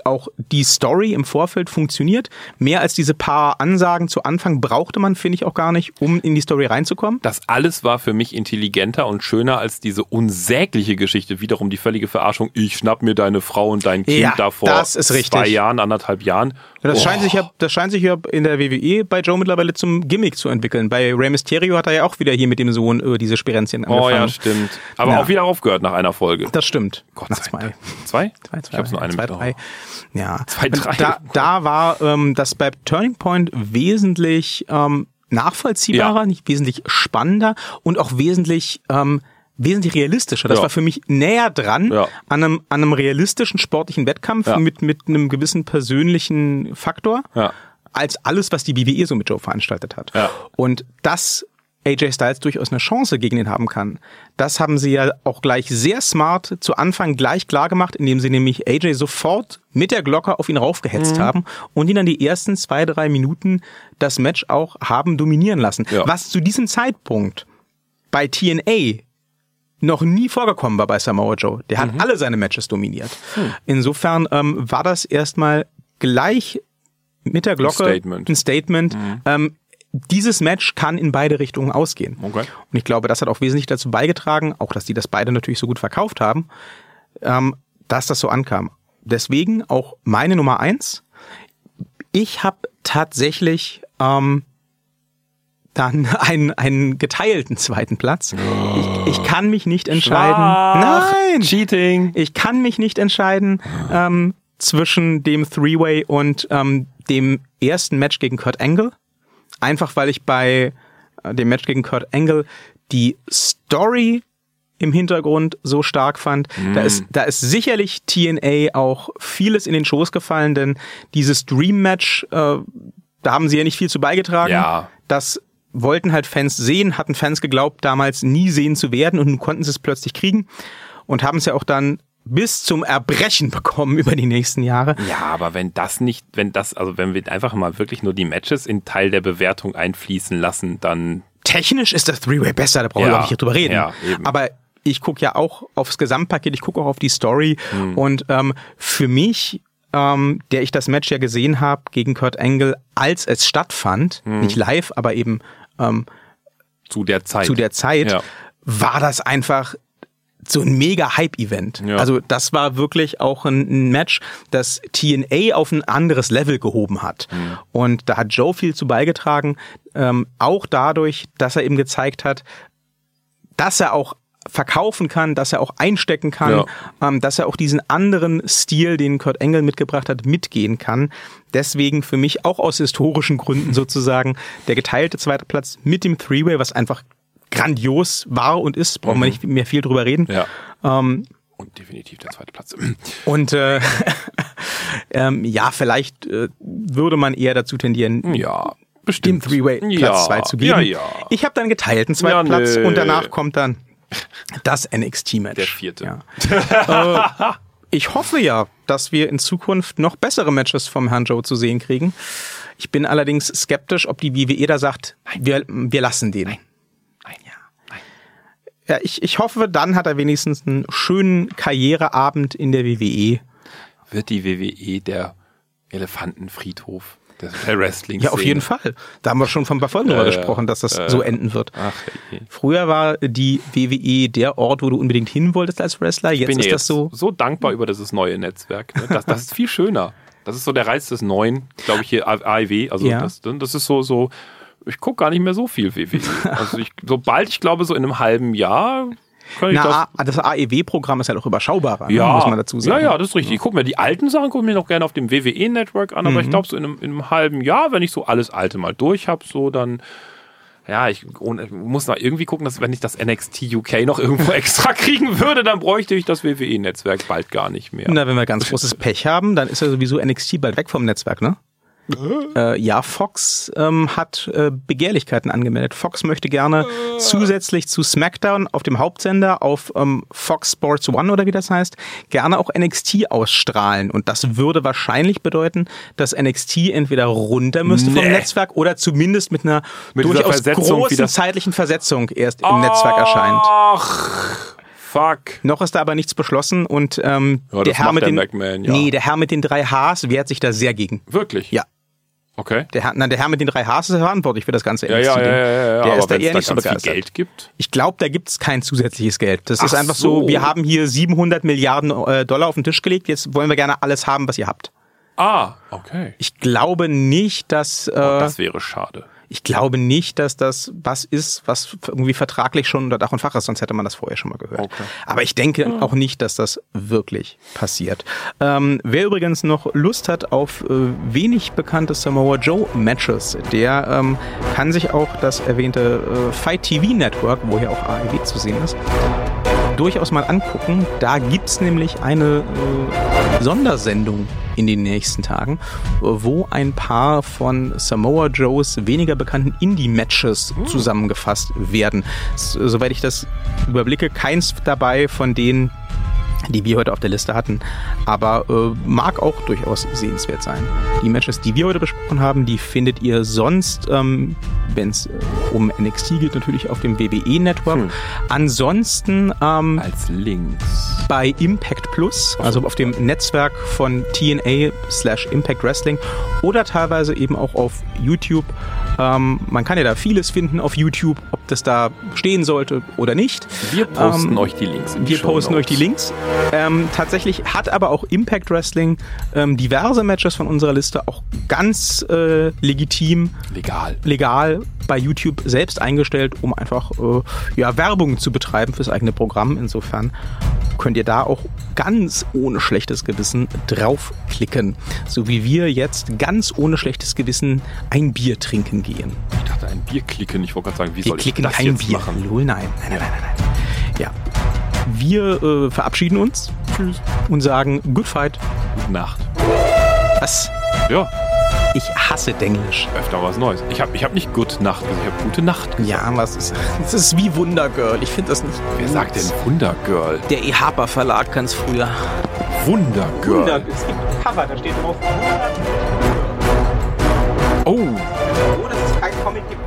auch die Story im Vorfeld funktioniert. Mehr als diese paar Ansagen zu Anfang brauchte man, finde ich, auch gar nicht, um in die Story reinzukommen. Das alles war für mich intelligenter und schöner als diese unsägliche Geschichte, wiederum die völlige Verarschung. Ich schnapp mir deine Frau und dein Kind ja, da vor zwei Jahren, anderthalb Jahren. Ja, das, oh. scheint sich ja, das scheint sich ja in der WWE bei Joe mittlerweile zum Gimmick zu entwickeln. Bei Rey Mysterio hat er ja auch wieder hier mit dem Sohn äh, diese Spirenzchen angefangen. Oh ja, stimmt. Aber ja. auch wieder aufgehört nach einer Folge. Das stimmt. Gott nach zwei. Zwei? Zwei, zwei. Ich hab's nur eine zwei, drei. Ja. Zwei, drei. Da, da war ähm, das bei Turning Point wesentlich ähm, nachvollziehbarer, ja. nicht wesentlich spannender und auch wesentlich ähm, wesentlich realistischer. Das ja. war für mich näher dran ja. an, einem, an einem realistischen sportlichen Wettkampf ja. mit, mit einem gewissen persönlichen Faktor, als alles, was die WWE so mit Joe veranstaltet hat. Und das AJ Styles durchaus eine Chance gegen ihn haben kann. Das haben sie ja auch gleich sehr smart zu Anfang gleich klar gemacht, indem sie nämlich AJ sofort mit der Glocke auf ihn raufgehetzt mhm. haben und ihn dann die ersten zwei, drei Minuten das Match auch haben dominieren lassen. Ja. Was zu diesem Zeitpunkt bei TNA noch nie vorgekommen war bei Samoa Joe. Der hat mhm. alle seine Matches dominiert. Mhm. Insofern ähm, war das erstmal gleich mit der Glocke ein Statement. Ein Statement. Mhm. Ähm, dieses Match kann in beide Richtungen ausgehen. Okay. Und ich glaube, das hat auch wesentlich dazu beigetragen, auch dass die das beide natürlich so gut verkauft haben, ähm, dass das so ankam. Deswegen auch meine Nummer eins. Ich habe tatsächlich ähm, dann (laughs) einen, einen geteilten zweiten Platz. Ich, ich kann mich nicht entscheiden. Schwach. Nein! Cheating! Ich kann mich nicht entscheiden ähm, zwischen dem Three-Way und ähm, dem ersten Match gegen Kurt Angle. Einfach weil ich bei äh, dem Match gegen Kurt Angle die Story im Hintergrund so stark fand. Mm. Da ist, da ist sicherlich TNA auch vieles in den Schoß gefallen, denn dieses Dream Match, äh, da haben sie ja nicht viel zu beigetragen. Ja. Das wollten halt Fans sehen, hatten Fans geglaubt, damals nie sehen zu werden und nun konnten sie es plötzlich kriegen und haben es ja auch dann bis zum Erbrechen (laughs) bekommen über die nächsten Jahre. Ja, aber wenn das nicht, wenn das, also wenn wir einfach mal wirklich nur die Matches in Teil der Bewertung einfließen lassen, dann. Technisch ist das Three-Way besser, da brauchen wir auch nicht drüber reden. Ja, eben. Aber ich gucke ja auch aufs Gesamtpaket, ich gucke auch auf die Story hm. und ähm, für mich ähm, der ich das Match ja gesehen habe gegen Kurt Angle, als es stattfand, hm. nicht live, aber eben ähm, zu der Zeit, zu der Zeit ja. war das einfach so ein mega Hype-Event. Ja. Also das war wirklich auch ein, Match, das TNA auf ein anderes Level gehoben hat. Mhm. Und da hat Joe viel zu beigetragen, ähm, auch dadurch, dass er eben gezeigt hat, dass er auch verkaufen kann, dass er auch einstecken kann, Ja. ähm, dass er auch diesen anderen Stil, den Kurt Engel mitgebracht hat, mitgehen kann. Deswegen für mich auch aus historischen Gründen (laughs) sozusagen der geteilte zweite Platz mit dem Three-Way, was einfach grandios war und ist, brauchen wir nicht mehr viel drüber reden. Ja. Ähm, Und definitiv der zweite Platz. (clears throat) und äh, (laughs) ähm, ja, vielleicht äh, würde man eher dazu tendieren, Ja, dem bestimmt. Three-Way Platz ja, 2 zu geben. Ja, ja. Ich habe dann geteilten zweiten Ja, Platz und danach kommt dann das NXT-Match. Der vierte. Ja. äh, ich hoffe ja, dass wir in Zukunft noch bessere Matches vom Herrn Joe zu sehen kriegen. Ich bin allerdings skeptisch, ob die WWE da sagt, wir, wir lassen den. Nein. Ja. Ich, ich hoffe, dann hat er wenigstens einen schönen Karriereabend in der WWE. Wird die WWE der Elefantenfriedhof des der Wrestling? Ja, auf jeden Fall. Da haben wir schon von ein paar Folgen drüber ja. gesprochen, dass das so enden wird. Ach, je. Früher war die WWE der Ort, wo du unbedingt hin wolltest als Wrestler. Jetzt Ich bin ist ja das jetzt so. so dankbar über dieses neue Netzwerk. Ne? Das, das ist viel schöner. Das ist so der Reiz des Neuen, glaube ich, hier AEW. Also Ja. das, das ist so, so, ich gucke gar nicht mehr so viel WWE. (laughs) Also ich, sobald ich glaube, so in einem halben Jahr ich das. Na, A- das AEW-Programm ist halt auch überschaubarer, ne, Ja, muss man dazu sagen. Ja, ja, das ist richtig. Ich gucke mir die alten Sachen, gucke mir noch gerne auf dem WWE-Network an, Mhm. aber ich glaube, so in einem, in einem halben Jahr, wenn ich so alles Alte mal durch habe, so dann. Ja, ich ohne- muss noch irgendwie gucken, dass wenn ich das NXT UK noch irgendwo (laughs) extra kriegen würde, dann bräuchte ich das WWE-Netzwerk bald gar nicht mehr. Na, wenn wir ganz großes Pech haben, dann ist ja sowieso NXT bald weg vom Netzwerk, ne? Äh, ja, Fox ähm, hat äh, Begehrlichkeiten angemeldet. Fox möchte gerne zusätzlich zu SmackDown auf dem Hauptsender auf ähm, Fox Sports One oder wie das heißt, gerne auch NXT ausstrahlen. Und das würde wahrscheinlich bedeuten, dass NXT entweder runter müsste vom Nee. Netzwerk oder zumindest mit einer Mit durchaus großen zeitlichen Versetzung erst im Netzwerk erscheint. Ach, fuck. Noch ist da aber nichts beschlossen und ähm, Ja, der Herr mit der den McMahon, ja. nee, der Herr mit den drei Hs wehrt sich da sehr gegen. Wirklich? Ja. Okay. Der Herr, nein, der Herr mit den drei Hs ist verantwortlich für das ganze Ja, ja, ja, ja, ja. Der aber ist da eher nicht so viel begeistert. Geld gibt. Ich glaube, da gibt's kein zusätzliches Geld. Das ist Ach einfach so. so. wir haben hier 700 Milliarden äh, Dollar auf den Tisch gelegt, jetzt wollen wir gerne alles haben, was ihr habt. Ah, okay. Ich glaube nicht, dass äh, Das wäre schade. Ich glaube nicht, dass das was ist, was irgendwie vertraglich schon unter Dach und Fach ist, sonst hätte man das vorher schon mal gehört. Okay. Aber ich denke auch nicht, dass das wirklich passiert. Ähm, wer übrigens noch Lust hat auf äh, wenig bekannte Samoa Joe Matches, der ähm, kann sich auch das erwähnte äh, Fight TV Network, wo hier auch AEW zu sehen ist, durchaus mal angucken. Da gibt's nämlich eine äh, Sondersendung in den nächsten Tagen, wo ein paar von Samoa Joes weniger bekannten Indie-Matches zusammengefasst werden. S soweit ich das überblicke, keins dabei von denen, die wir heute auf der Liste hatten, aber äh, mag auch durchaus sehenswert sein. Die Matches, die wir heute besprochen haben, die findet ihr sonst, ähm, wenn es äh, um NXT geht, natürlich auf dem WWE Network. Hm. Ansonsten ähm, Als Links. bei Impact Plus, also auf dem Netzwerk von TNA slash Impact Wrestling oder teilweise eben auch auf YouTube. Ähm, man kann ja da vieles finden auf YouTube, ob das da stehen sollte oder nicht. Wir posten Ähm, euch die Links. Wir posten euch Shownotes. die Links. Ähm, tatsächlich hat aber auch Impact Wrestling ähm, diverse Matches von unserer Liste auch ganz äh, legitim, Legal. legal bei YouTube selbst eingestellt, um einfach äh, ja, Werbung zu betreiben fürs eigene Programm. Insofern könnt ihr da auch ganz ohne schlechtes Gewissen draufklicken. So wie wir jetzt ganz ohne schlechtes Gewissen ein Bier trinken gehen. Ich dachte, ein Bier klicken. Ich wollte gerade sagen, wie Wir soll ich klicken das kein jetzt Bier. machen? Lol, nein. Nein, nein, nein, nein, nein. Ja. Wir äh, verabschieden uns Tschüss. und sagen Good Fight. Gute Nacht. Was? Ja, Ich hasse Denglisch. öfter was Neues. Ich habe ich hab nicht Good Nacht gesagt, ich habe Gute Nacht gesagt. Ja, was ist. (laughs) Das ist wie Wundergirl. Ich finde das nicht. Wer gut. sagt denn Wundergirl? Der E-Harper Verlag ganz früher. Wundergirl. Es gibt ein Cover, da steht drauf. Oh, Oh, dass es kein Comic gibt.